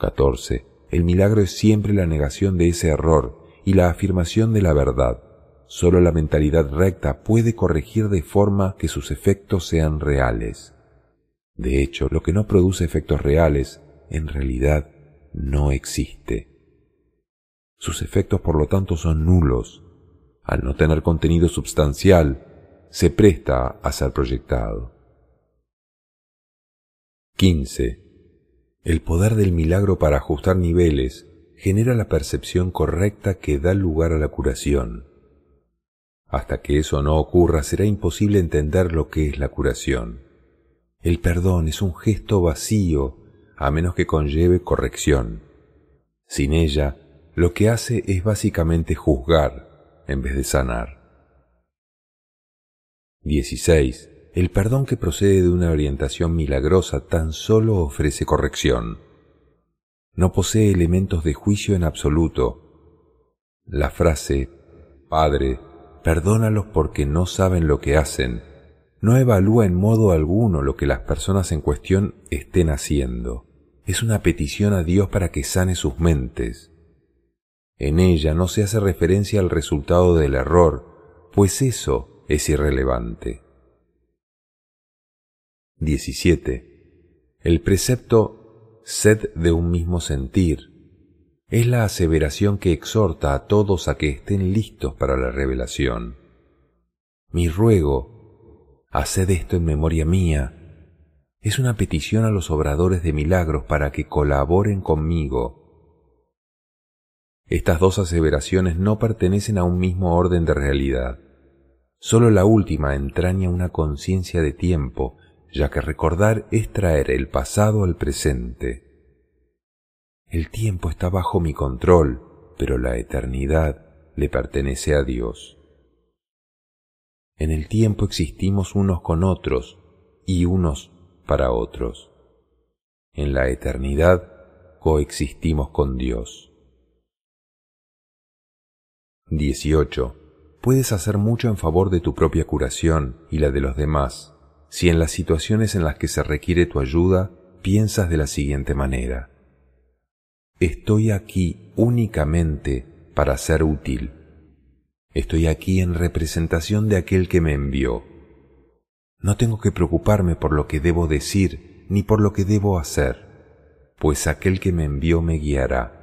14. El milagro es siempre la negación de ese error y la afirmación de la verdad. Solo la mentalidad recta puede corregir de forma que sus efectos sean reales. De hecho, lo que no produce efectos reales, en realidad, no existe. Sus efectos, por lo tanto, son nulos, al no tener contenido substancial, se presta a ser proyectado. 15. El poder del milagro para ajustar niveles genera la percepción correcta que da lugar a la curación. Hasta que eso no ocurra será imposible entender lo que es la curación. El perdón es un gesto vacío a menos que conlleve corrección. Sin ella, lo que hace es básicamente juzgar en vez de sanar. 16. El perdón que procede de una orientación milagrosa tan solo ofrece corrección. No posee elementos de juicio en absoluto. La frase, Padre, perdónalos porque no saben lo que hacen, no evalúa en modo alguno lo que las personas en cuestión estén haciendo. Es una petición a Dios para que sane sus mentes. En ella no se hace referencia al resultado del error, pues eso es irrelevante. 17. El precepto sed de un mismo sentir es la aseveración que exhorta a todos a que estén listos para la revelación. Mi ruego, haced esto en memoria mía, es una petición a los obradores de milagros para que colaboren conmigo. Estas dos aseveraciones no pertenecen a un mismo orden de realidad. Solo la última entraña una conciencia de tiempo, ya que recordar es traer el pasado al presente. El tiempo está bajo mi control, pero la eternidad le pertenece a Dios. En el tiempo existimos unos con otros y unos para otros. En la eternidad coexistimos con Dios. 18. Puedes hacer mucho en favor de tu propia curación y la de los demás si en las situaciones en las que se requiere tu ayuda piensas de la siguiente manera. Estoy aquí únicamente para ser útil. Estoy aquí en representación de aquel que me envió. No tengo que preocuparme por lo que debo decir ni por lo que debo hacer, pues aquel que me envió me guiará.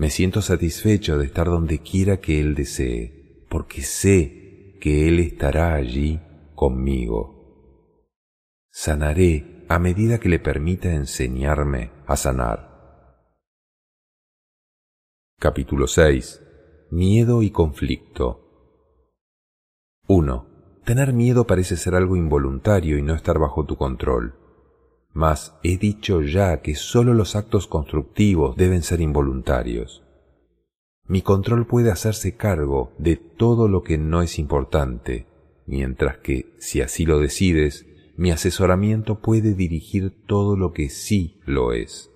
Me siento satisfecho de estar donde quiera que Él desee, porque sé que Él estará allí conmigo. Sanaré a medida que le permita enseñarme a sanar. Capítulo 6. Miedo y conflicto. 1. Tener miedo parece ser algo involuntario y no estar bajo tu control. Mas he dicho ya que sólo los actos constructivos deben ser involuntarios. Mi control puede hacerse cargo de todo lo que no es importante, mientras que, si así lo decides, mi asesoramiento puede dirigir todo lo que sí lo es.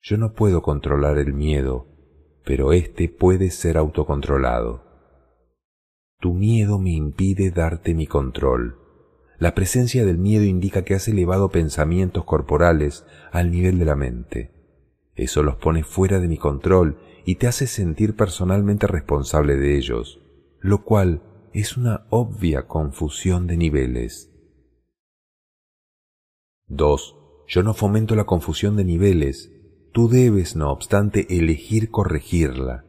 Yo no puedo controlar el miedo, pero éste puede ser autocontrolado. Tu miedo me impide darte mi control. La presencia del miedo indica que has elevado pensamientos corporales al nivel de la mente. Eso los pone fuera de mi control y te hace sentir personalmente responsable de ellos, lo cual es una obvia confusión de niveles. 2. Yo no fomento la confusión de niveles. Tú debes, no obstante, elegir corregirla.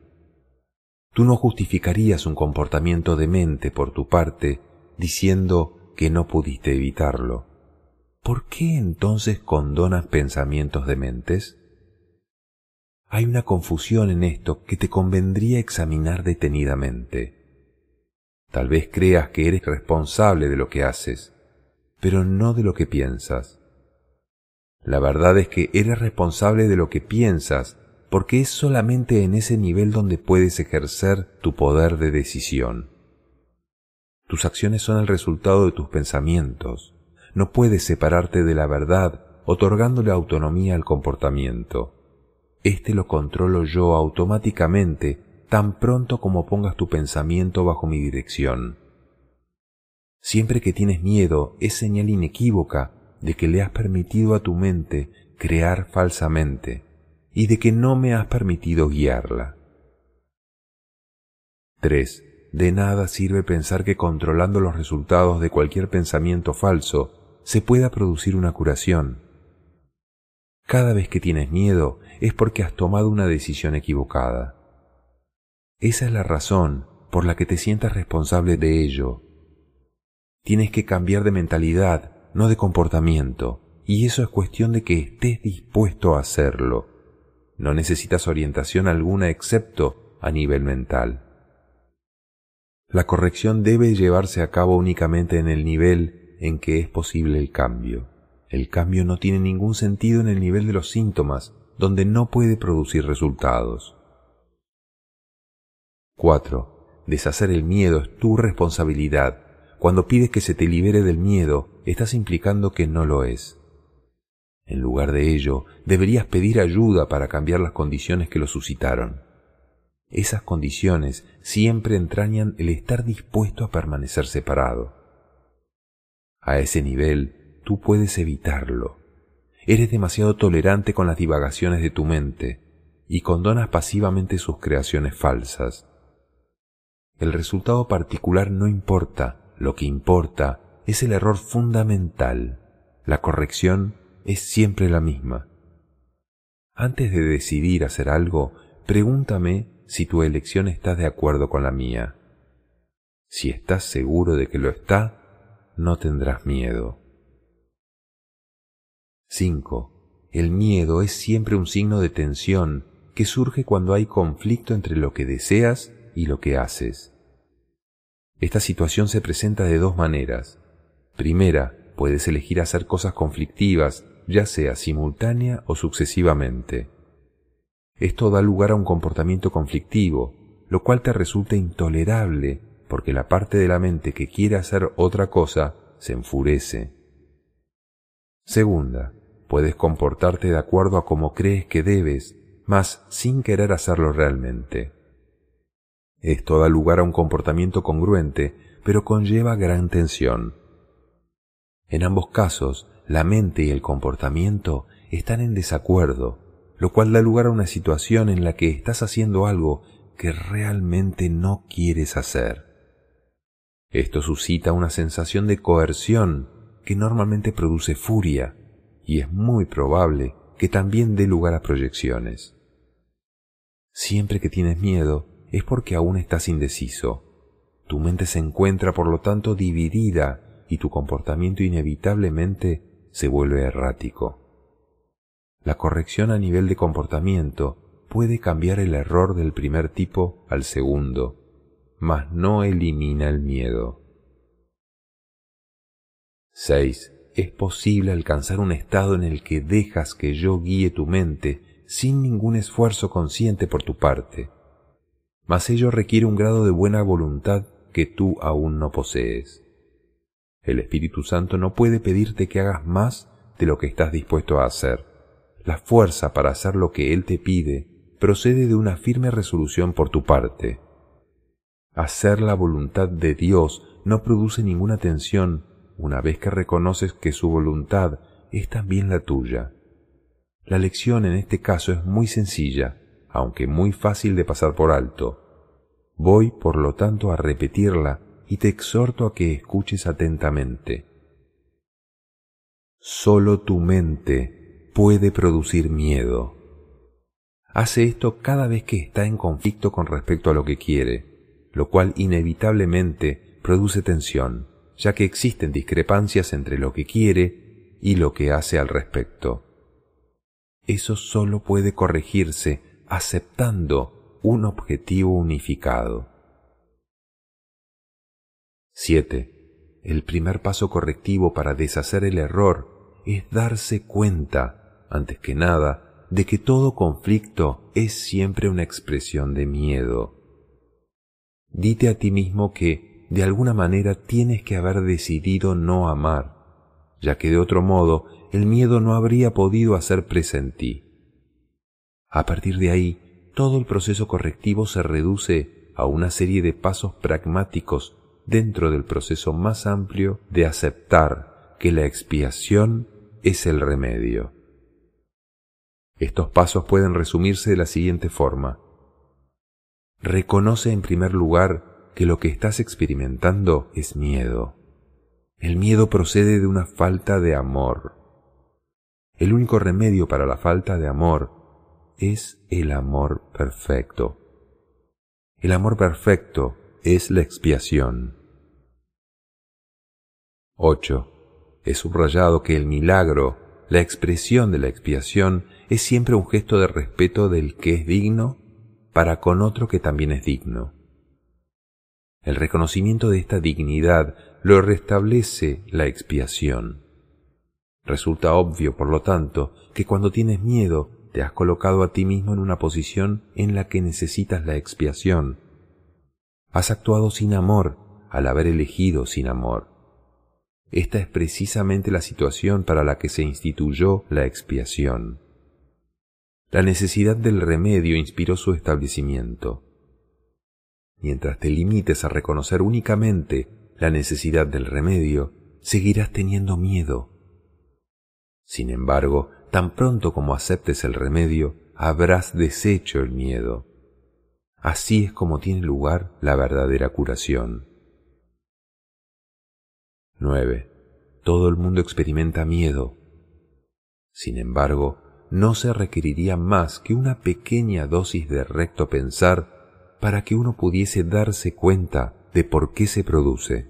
Tú no justificarías un comportamiento demente por tu parte diciendo que no pudiste evitarlo. ¿Por qué entonces condonas pensamientos dementes? Hay una confusión en esto que te convendría examinar detenidamente. Tal vez creas que eres responsable de lo que haces, pero no de lo que piensas. La verdad es que eres responsable de lo que piensas, porque es solamente en ese nivel donde puedes ejercer tu poder de decisión. Tus acciones son el resultado de tus pensamientos. No puedes separarte de la verdad otorgándole autonomía al comportamiento. Este lo controlo yo automáticamente tan pronto como pongas tu pensamiento bajo mi dirección. Siempre que tienes miedo es señal inequívoca de que le has permitido a tu mente crear falsamente y de que no me has permitido guiarla. 3. De nada sirve pensar que controlando los resultados de cualquier pensamiento falso se pueda producir una curación. Cada vez que tienes miedo es porque has tomado una decisión equivocada. Esa es la razón por la que te sientas responsable de ello. Tienes que cambiar de mentalidad, no de comportamiento, y eso es cuestión de que estés dispuesto a hacerlo. No necesitas orientación alguna excepto a nivel mental. La corrección debe llevarse a cabo únicamente en el nivel en que es posible el cambio. El cambio no tiene ningún sentido en el nivel de los síntomas, donde no puede producir resultados. 4. Deshacer el miedo es tu responsabilidad. Cuando pides que se te libere del miedo, estás implicando que no lo es. En lugar de ello, deberías pedir ayuda para cambiar las condiciones que lo suscitaron. Esas condiciones siempre entrañan el estar dispuesto a permanecer separado. A ese nivel tú puedes evitarlo. Eres demasiado tolerante con las divagaciones de tu mente y condonas pasivamente sus creaciones falsas. El resultado particular no importa, lo que importa es el error fundamental. La corrección es siempre la misma. Antes de decidir hacer algo, pregúntame si tu elección está de acuerdo con la mía. Si estás seguro de que lo está, no tendrás miedo. 5. El miedo es siempre un signo de tensión que surge cuando hay conflicto entre lo que deseas y lo que haces. Esta situación se presenta de dos maneras. Primera, puedes elegir hacer cosas conflictivas, ya sea simultánea o sucesivamente. Esto da lugar a un comportamiento conflictivo, lo cual te resulta intolerable porque la parte de la mente que quiere hacer otra cosa se enfurece. Segunda, puedes comportarte de acuerdo a como crees que debes, mas sin querer hacerlo realmente. Esto da lugar a un comportamiento congruente, pero conlleva gran tensión. En ambos casos, la mente y el comportamiento están en desacuerdo lo cual da lugar a una situación en la que estás haciendo algo que realmente no quieres hacer. Esto suscita una sensación de coerción que normalmente produce furia y es muy probable que también dé lugar a proyecciones. Siempre que tienes miedo es porque aún estás indeciso. Tu mente se encuentra por lo tanto dividida y tu comportamiento inevitablemente se vuelve errático. La corrección a nivel de comportamiento puede cambiar el error del primer tipo al segundo, mas no elimina el miedo. 6. Es posible alcanzar un estado en el que dejas que yo guíe tu mente sin ningún esfuerzo consciente por tu parte, mas ello requiere un grado de buena voluntad que tú aún no posees. El Espíritu Santo no puede pedirte que hagas más de lo que estás dispuesto a hacer la fuerza para hacer lo que Él te pide procede de una firme resolución por tu parte. Hacer la voluntad de Dios no produce ninguna tensión una vez que reconoces que su voluntad es también la tuya. La lección en este caso es muy sencilla, aunque muy fácil de pasar por alto. Voy, por lo tanto, a repetirla y te exhorto a que escuches atentamente. Solo tu mente puede producir miedo. Hace esto cada vez que está en conflicto con respecto a lo que quiere, lo cual inevitablemente produce tensión, ya que existen discrepancias entre lo que quiere y lo que hace al respecto. Eso solo puede corregirse aceptando un objetivo unificado. 7. El primer paso correctivo para deshacer el error es darse cuenta antes que nada, de que todo conflicto es siempre una expresión de miedo. Dite a ti mismo que, de alguna manera, tienes que haber decidido no amar, ya que de otro modo el miedo no habría podido hacer presa en ti. A partir de ahí, todo el proceso correctivo se reduce a una serie de pasos pragmáticos dentro del proceso más amplio de aceptar que la expiación es el remedio. Estos pasos pueden resumirse de la siguiente forma. Reconoce en primer lugar que lo que estás experimentando es miedo. El miedo procede de una falta de amor. El único remedio para la falta de amor es el amor perfecto. El amor perfecto es la expiación. 8. He subrayado que el milagro, la expresión de la expiación, es siempre un gesto de respeto del que es digno para con otro que también es digno. El reconocimiento de esta dignidad lo restablece la expiación. Resulta obvio, por lo tanto, que cuando tienes miedo te has colocado a ti mismo en una posición en la que necesitas la expiación. Has actuado sin amor al haber elegido sin amor. Esta es precisamente la situación para la que se instituyó la expiación. La necesidad del remedio inspiró su establecimiento. Mientras te limites a reconocer únicamente la necesidad del remedio, seguirás teniendo miedo. Sin embargo, tan pronto como aceptes el remedio, habrás deshecho el miedo. Así es como tiene lugar la verdadera curación. 9. Todo el mundo experimenta miedo. Sin embargo, no se requeriría más que una pequeña dosis de recto pensar para que uno pudiese darse cuenta de por qué se produce.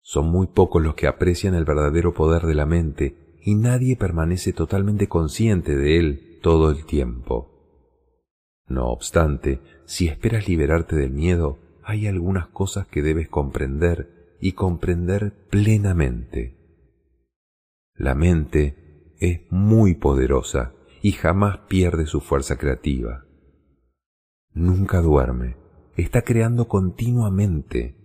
Son muy pocos los que aprecian el verdadero poder de la mente y nadie permanece totalmente consciente de él todo el tiempo. No obstante, si esperas liberarte del miedo, hay algunas cosas que debes comprender y comprender plenamente. La mente es muy poderosa y jamás pierde su fuerza creativa. Nunca duerme, está creando continuamente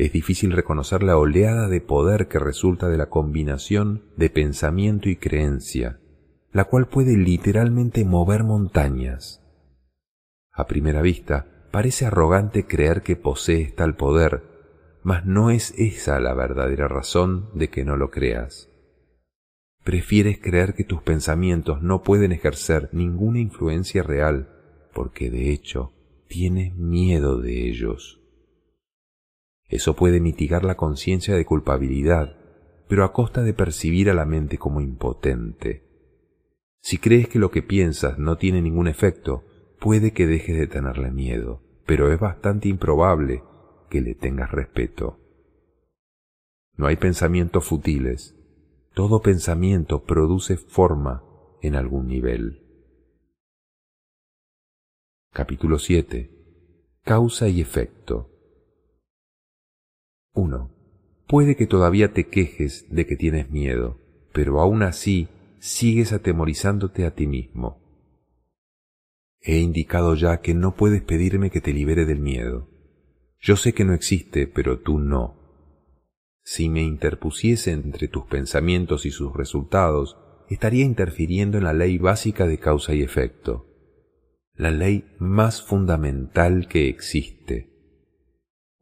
es difícil reconocer la oleada de poder que resulta de la combinación de pensamiento y creencia, la cual puede literalmente mover montañas. A primera vista, parece arrogante creer que posees tal poder, mas no es esa la verdadera razón de que no lo creas. Prefieres creer que tus pensamientos no pueden ejercer ninguna influencia real, porque de hecho tienes miedo de ellos. Eso puede mitigar la conciencia de culpabilidad, pero a costa de percibir a la mente como impotente. Si crees que lo que piensas no tiene ningún efecto, puede que dejes de tenerle miedo, pero es bastante improbable que le tengas respeto. No hay pensamientos futiles. Todo pensamiento produce forma en algún nivel. Capítulo 7. Causa y efecto. 1. Puede que todavía te quejes de que tienes miedo, pero aún así sigues atemorizándote a ti mismo. He indicado ya que no puedes pedirme que te libere del miedo. Yo sé que no existe, pero tú no. Si me interpusiese entre tus pensamientos y sus resultados, estaría interfiriendo en la ley básica de causa y efecto, la ley más fundamental que existe.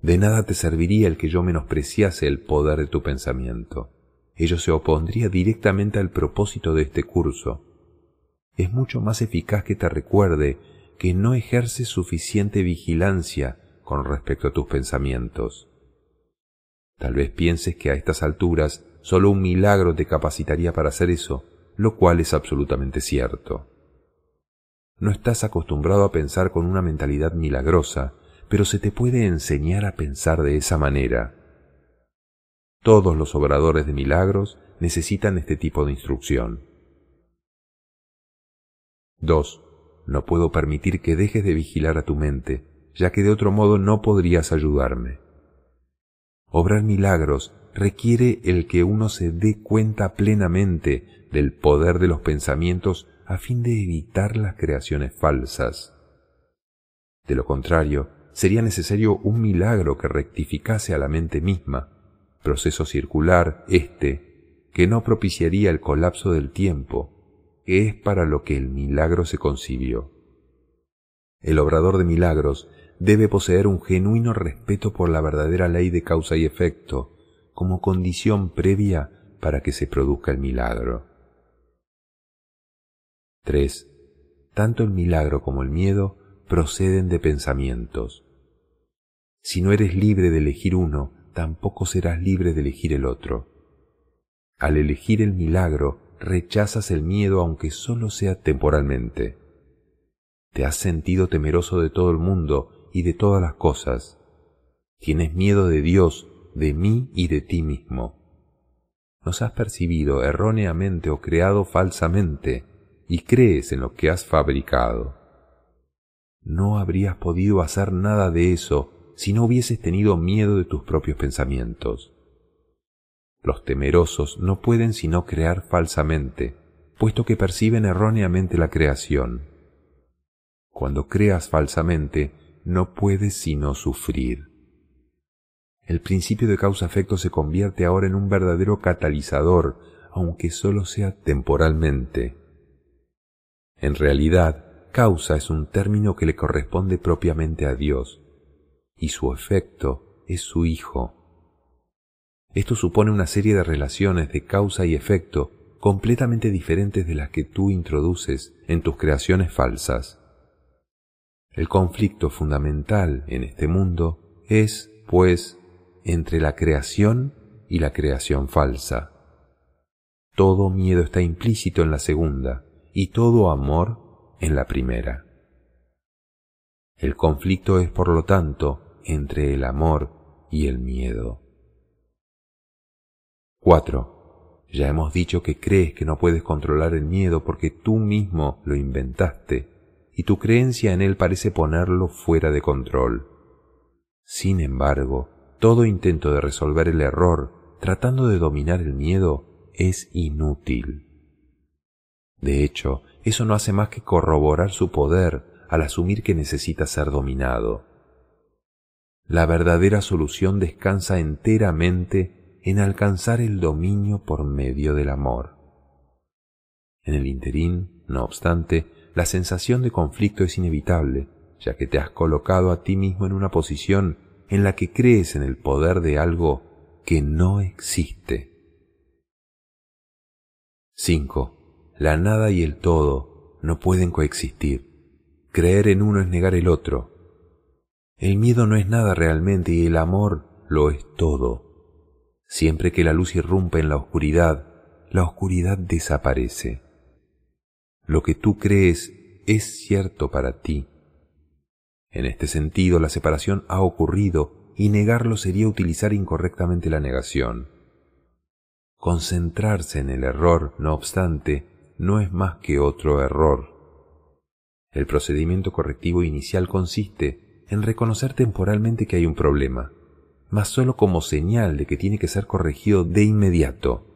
De nada te serviría el que yo menospreciase el poder de tu pensamiento. Ello se opondría directamente al propósito de este curso. Es mucho más eficaz que te recuerde que no ejerces suficiente vigilancia con respecto a tus pensamientos. Tal vez pienses que a estas alturas solo un milagro te capacitaría para hacer eso, lo cual es absolutamente cierto. No estás acostumbrado a pensar con una mentalidad milagrosa, pero se te puede enseñar a pensar de esa manera. Todos los obradores de milagros necesitan este tipo de instrucción. 2. No puedo permitir que dejes de vigilar a tu mente, ya que de otro modo no podrías ayudarme. Obrar milagros requiere el que uno se dé cuenta plenamente del poder de los pensamientos a fin de evitar las creaciones falsas. De lo contrario, sería necesario un milagro que rectificase a la mente misma, proceso circular este que no propiciaría el colapso del tiempo, que es para lo que el milagro se concibió. El obrador de milagros debe poseer un genuino respeto por la verdadera ley de causa y efecto, como condición previa para que se produzca el milagro. 3. Tanto el milagro como el miedo proceden de pensamientos. Si no eres libre de elegir uno, tampoco serás libre de elegir el otro. Al elegir el milagro, rechazas el miedo aunque solo sea temporalmente. Te has sentido temeroso de todo el mundo y de todas las cosas. Tienes miedo de Dios, de mí y de ti mismo. Nos has percibido erróneamente o creado falsamente y crees en lo que has fabricado. No habrías podido hacer nada de eso si no hubieses tenido miedo de tus propios pensamientos. Los temerosos no pueden sino crear falsamente, puesto que perciben erróneamente la creación. Cuando creas falsamente, no puedes sino sufrir. El principio de causa-efecto se convierte ahora en un verdadero catalizador, aunque solo sea temporalmente. En realidad, causa es un término que le corresponde propiamente a Dios, y su efecto es su Hijo. Esto supone una serie de relaciones de causa y efecto completamente diferentes de las que tú introduces en tus creaciones falsas. El conflicto fundamental en este mundo es, pues, entre la creación y la creación falsa. Todo miedo está implícito en la segunda y todo amor en la primera. El conflicto es, por lo tanto, entre el amor y el miedo. 4. Ya hemos dicho que crees que no puedes controlar el miedo porque tú mismo lo inventaste y tu creencia en él parece ponerlo fuera de control. Sin embargo, todo intento de resolver el error tratando de dominar el miedo es inútil. De hecho, eso no hace más que corroborar su poder al asumir que necesita ser dominado. La verdadera solución descansa enteramente en alcanzar el dominio por medio del amor. En el interín, no obstante, la sensación de conflicto es inevitable, ya que te has colocado a ti mismo en una posición en la que crees en el poder de algo que no existe. 5. La nada y el todo no pueden coexistir. Creer en uno es negar el otro. El miedo no es nada realmente y el amor lo es todo. Siempre que la luz irrumpe en la oscuridad, la oscuridad desaparece. Lo que tú crees es cierto para ti. En este sentido, la separación ha ocurrido y negarlo sería utilizar incorrectamente la negación. Concentrarse en el error, no obstante, no es más que otro error. El procedimiento correctivo inicial consiste en reconocer temporalmente que hay un problema, mas sólo como señal de que tiene que ser corregido de inmediato.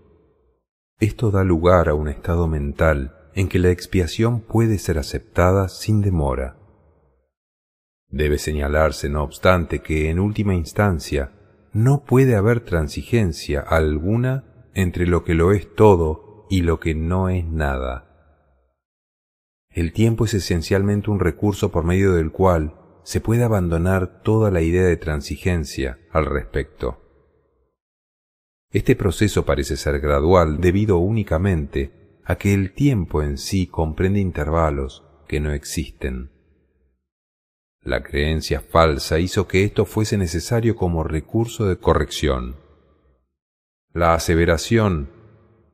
Esto da lugar a un estado mental en que la expiación puede ser aceptada sin demora. Debe señalarse, no obstante, que en última instancia no puede haber transigencia alguna entre lo que lo es todo y lo que no es nada. El tiempo es esencialmente un recurso por medio del cual se puede abandonar toda la idea de transigencia al respecto. Este proceso parece ser gradual debido únicamente a que el tiempo en sí comprende intervalos que no existen. La creencia falsa hizo que esto fuese necesario como recurso de corrección. La aseveración,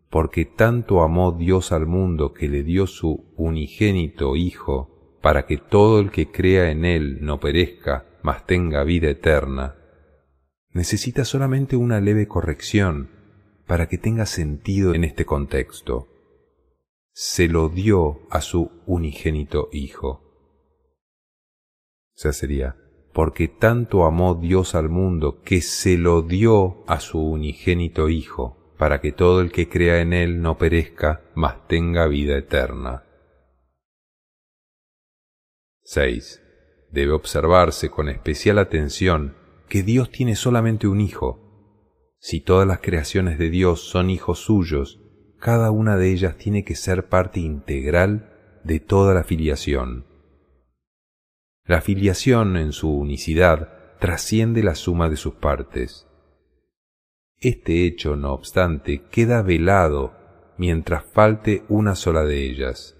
porque tanto amó Dios al mundo que le dio su unigénito Hijo, para que todo el que crea en Él no perezca, mas tenga vida eterna, necesita solamente una leve corrección para que tenga sentido en este contexto. Se lo dio a su unigénito Hijo. O sería, porque tanto amó Dios al mundo que se lo dio a su unigénito Hijo, para que todo el que crea en Él no perezca, mas tenga vida eterna. 6. Debe observarse con especial atención que Dios tiene solamente un hijo. Si todas las creaciones de Dios son hijos suyos, cada una de ellas tiene que ser parte integral de toda la filiación. La filiación en su unicidad trasciende la suma de sus partes. Este hecho, no obstante, queda velado mientras falte una sola de ellas.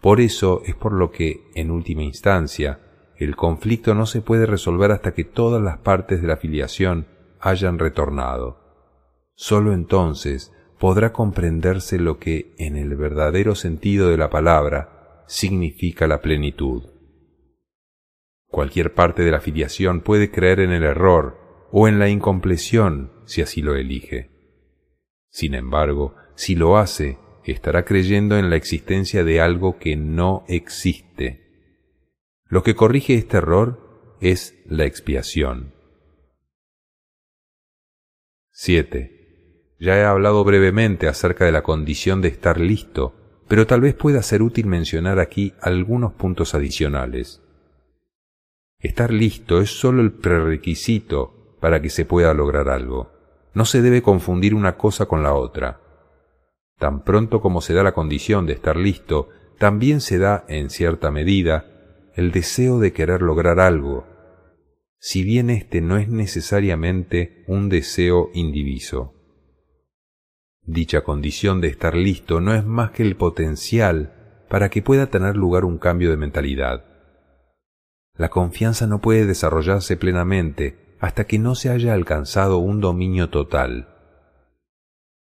Por eso es por lo que, en última instancia, el conflicto no se puede resolver hasta que todas las partes de la filiación hayan retornado. Sólo entonces podrá comprenderse lo que, en el verdadero sentido de la palabra, significa la plenitud. Cualquier parte de la filiación puede creer en el error o en la incompleción si así lo elige. Sin embargo, si lo hace, estará creyendo en la existencia de algo que no existe. Lo que corrige este error es la expiación. 7. Ya he hablado brevemente acerca de la condición de estar listo, pero tal vez pueda ser útil mencionar aquí algunos puntos adicionales. Estar listo es sólo el prerequisito para que se pueda lograr algo. No se debe confundir una cosa con la otra. Tan pronto como se da la condición de estar listo, también se da, en cierta medida, el deseo de querer lograr algo, si bien éste no es necesariamente un deseo indiviso. Dicha condición de estar listo no es más que el potencial para que pueda tener lugar un cambio de mentalidad. La confianza no puede desarrollarse plenamente hasta que no se haya alcanzado un dominio total.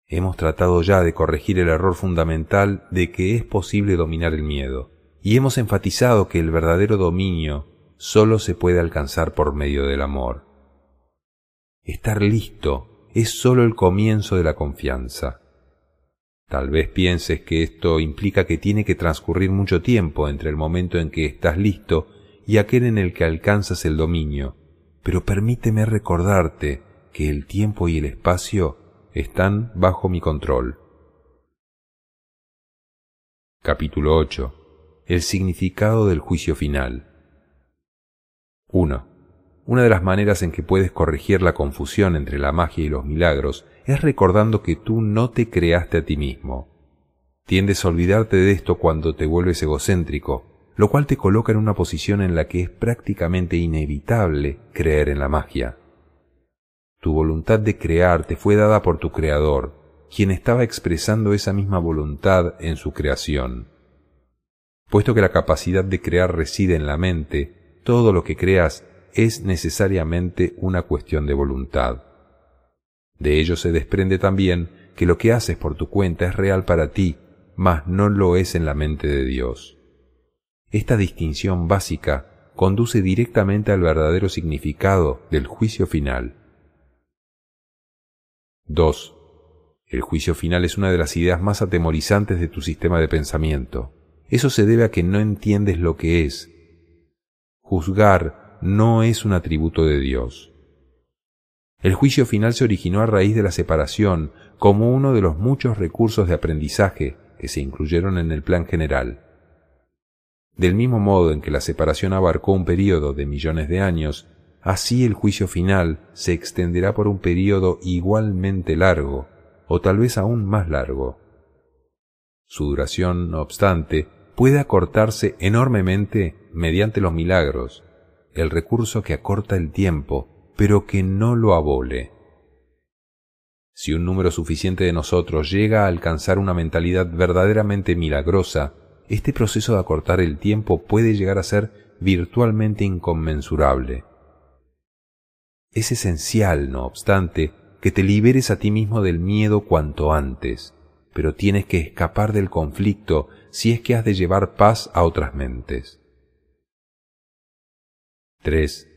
Hemos tratado ya de corregir el error fundamental de que es posible dominar el miedo, y hemos enfatizado que el verdadero dominio solo se puede alcanzar por medio del amor. Estar listo es solo el comienzo de la confianza. Tal vez pienses que esto implica que tiene que transcurrir mucho tiempo entre el momento en que estás listo y aquel en el que alcanzas el dominio, pero permíteme recordarte que el tiempo y el espacio están bajo mi control. Capítulo 8. El significado del juicio final. 1. Una de las maneras en que puedes corregir la confusión entre la magia y los milagros es recordando que tú no te creaste a ti mismo. Tiendes a olvidarte de esto cuando te vuelves egocéntrico, lo cual te coloca en una posición en la que es prácticamente inevitable creer en la magia. Tu voluntad de crear te fue dada por tu Creador, quien estaba expresando esa misma voluntad en su creación. Puesto que la capacidad de crear reside en la mente, todo lo que creas es necesariamente una cuestión de voluntad. De ello se desprende también que lo que haces por tu cuenta es real para ti, mas no lo es en la mente de Dios. Esta distinción básica conduce directamente al verdadero significado del juicio final. 2. El juicio final es una de las ideas más atemorizantes de tu sistema de pensamiento. Eso se debe a que no entiendes lo que es, Juzgar no es un atributo de Dios. El juicio final se originó a raíz de la separación como uno de los muchos recursos de aprendizaje que se incluyeron en el plan general. Del mismo modo en que la separación abarcó un período de millones de años, así el juicio final se extenderá por un período igualmente largo, o tal vez aún más largo. Su duración, no obstante, puede acortarse enormemente mediante los milagros, el recurso que acorta el tiempo, pero que no lo abole. Si un número suficiente de nosotros llega a alcanzar una mentalidad verdaderamente milagrosa, este proceso de acortar el tiempo puede llegar a ser virtualmente inconmensurable. Es esencial, no obstante, que te liberes a ti mismo del miedo cuanto antes, pero tienes que escapar del conflicto si es que has de llevar paz a otras mentes. 3.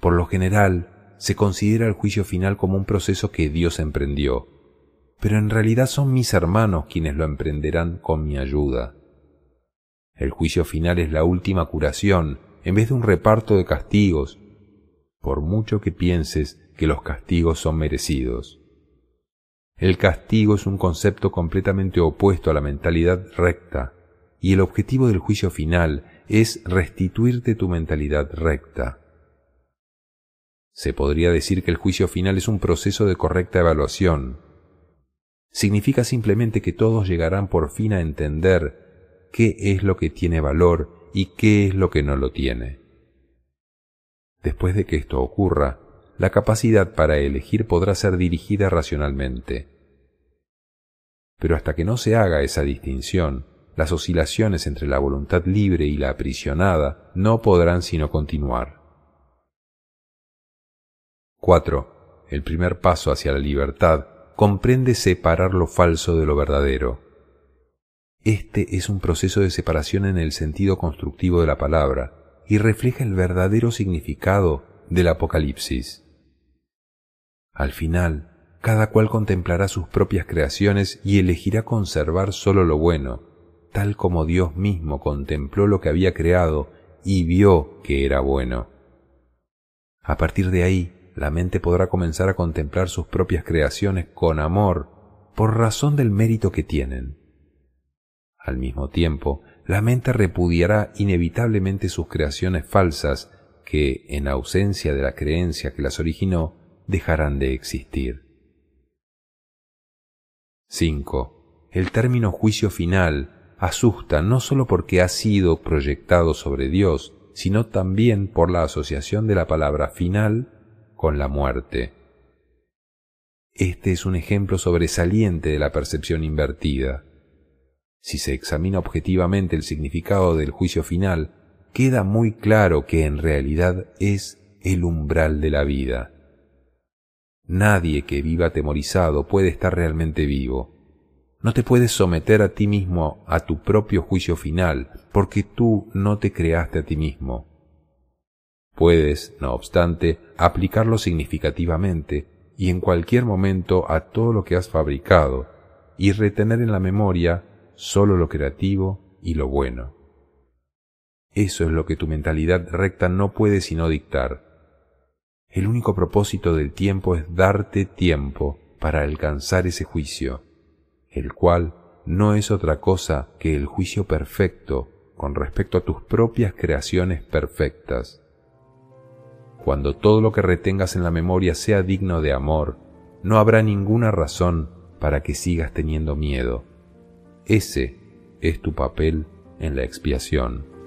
Por lo general, se considera el juicio final como un proceso que Dios emprendió, pero en realidad son mis hermanos quienes lo emprenderán con mi ayuda. El juicio final es la última curación, en vez de un reparto de castigos, por mucho que pienses que los castigos son merecidos. El castigo es un concepto completamente opuesto a la mentalidad recta, y el objetivo del juicio final es restituirte tu mentalidad recta. Se podría decir que el juicio final es un proceso de correcta evaluación. Significa simplemente que todos llegarán por fin a entender qué es lo que tiene valor y qué es lo que no lo tiene. Después de que esto ocurra, la capacidad para elegir podrá ser dirigida racionalmente. Pero hasta que no se haga esa distinción, las oscilaciones entre la voluntad libre y la aprisionada no podrán sino continuar. 4. El primer paso hacia la libertad comprende separar lo falso de lo verdadero. Este es un proceso de separación en el sentido constructivo de la palabra y refleja el verdadero significado del Apocalipsis. Al final, cada cual contemplará sus propias creaciones y elegirá conservar solo lo bueno, tal como Dios mismo contempló lo que había creado y vio que era bueno. A partir de ahí, la mente podrá comenzar a contemplar sus propias creaciones con amor por razón del mérito que tienen. Al mismo tiempo, la mente repudiará inevitablemente sus creaciones falsas que, en ausencia de la creencia que las originó, dejarán de existir. 5. El término juicio final asusta no sólo porque ha sido proyectado sobre Dios, sino también por la asociación de la palabra final con la muerte. Este es un ejemplo sobresaliente de la percepción invertida. Si se examina objetivamente el significado del juicio final, queda muy claro que en realidad es el umbral de la vida. Nadie que viva atemorizado puede estar realmente vivo. No te puedes someter a ti mismo a tu propio juicio final, porque tú no te creaste a ti mismo. Puedes, no obstante, aplicarlo significativamente y en cualquier momento a todo lo que has fabricado y retener en la memoria solo lo creativo y lo bueno. Eso es lo que tu mentalidad recta no puede sino dictar. El único propósito del tiempo es darte tiempo para alcanzar ese juicio, el cual no es otra cosa que el juicio perfecto con respecto a tus propias creaciones perfectas. Cuando todo lo que retengas en la memoria sea digno de amor, no habrá ninguna razón para que sigas teniendo miedo. Ese es tu papel en la expiación.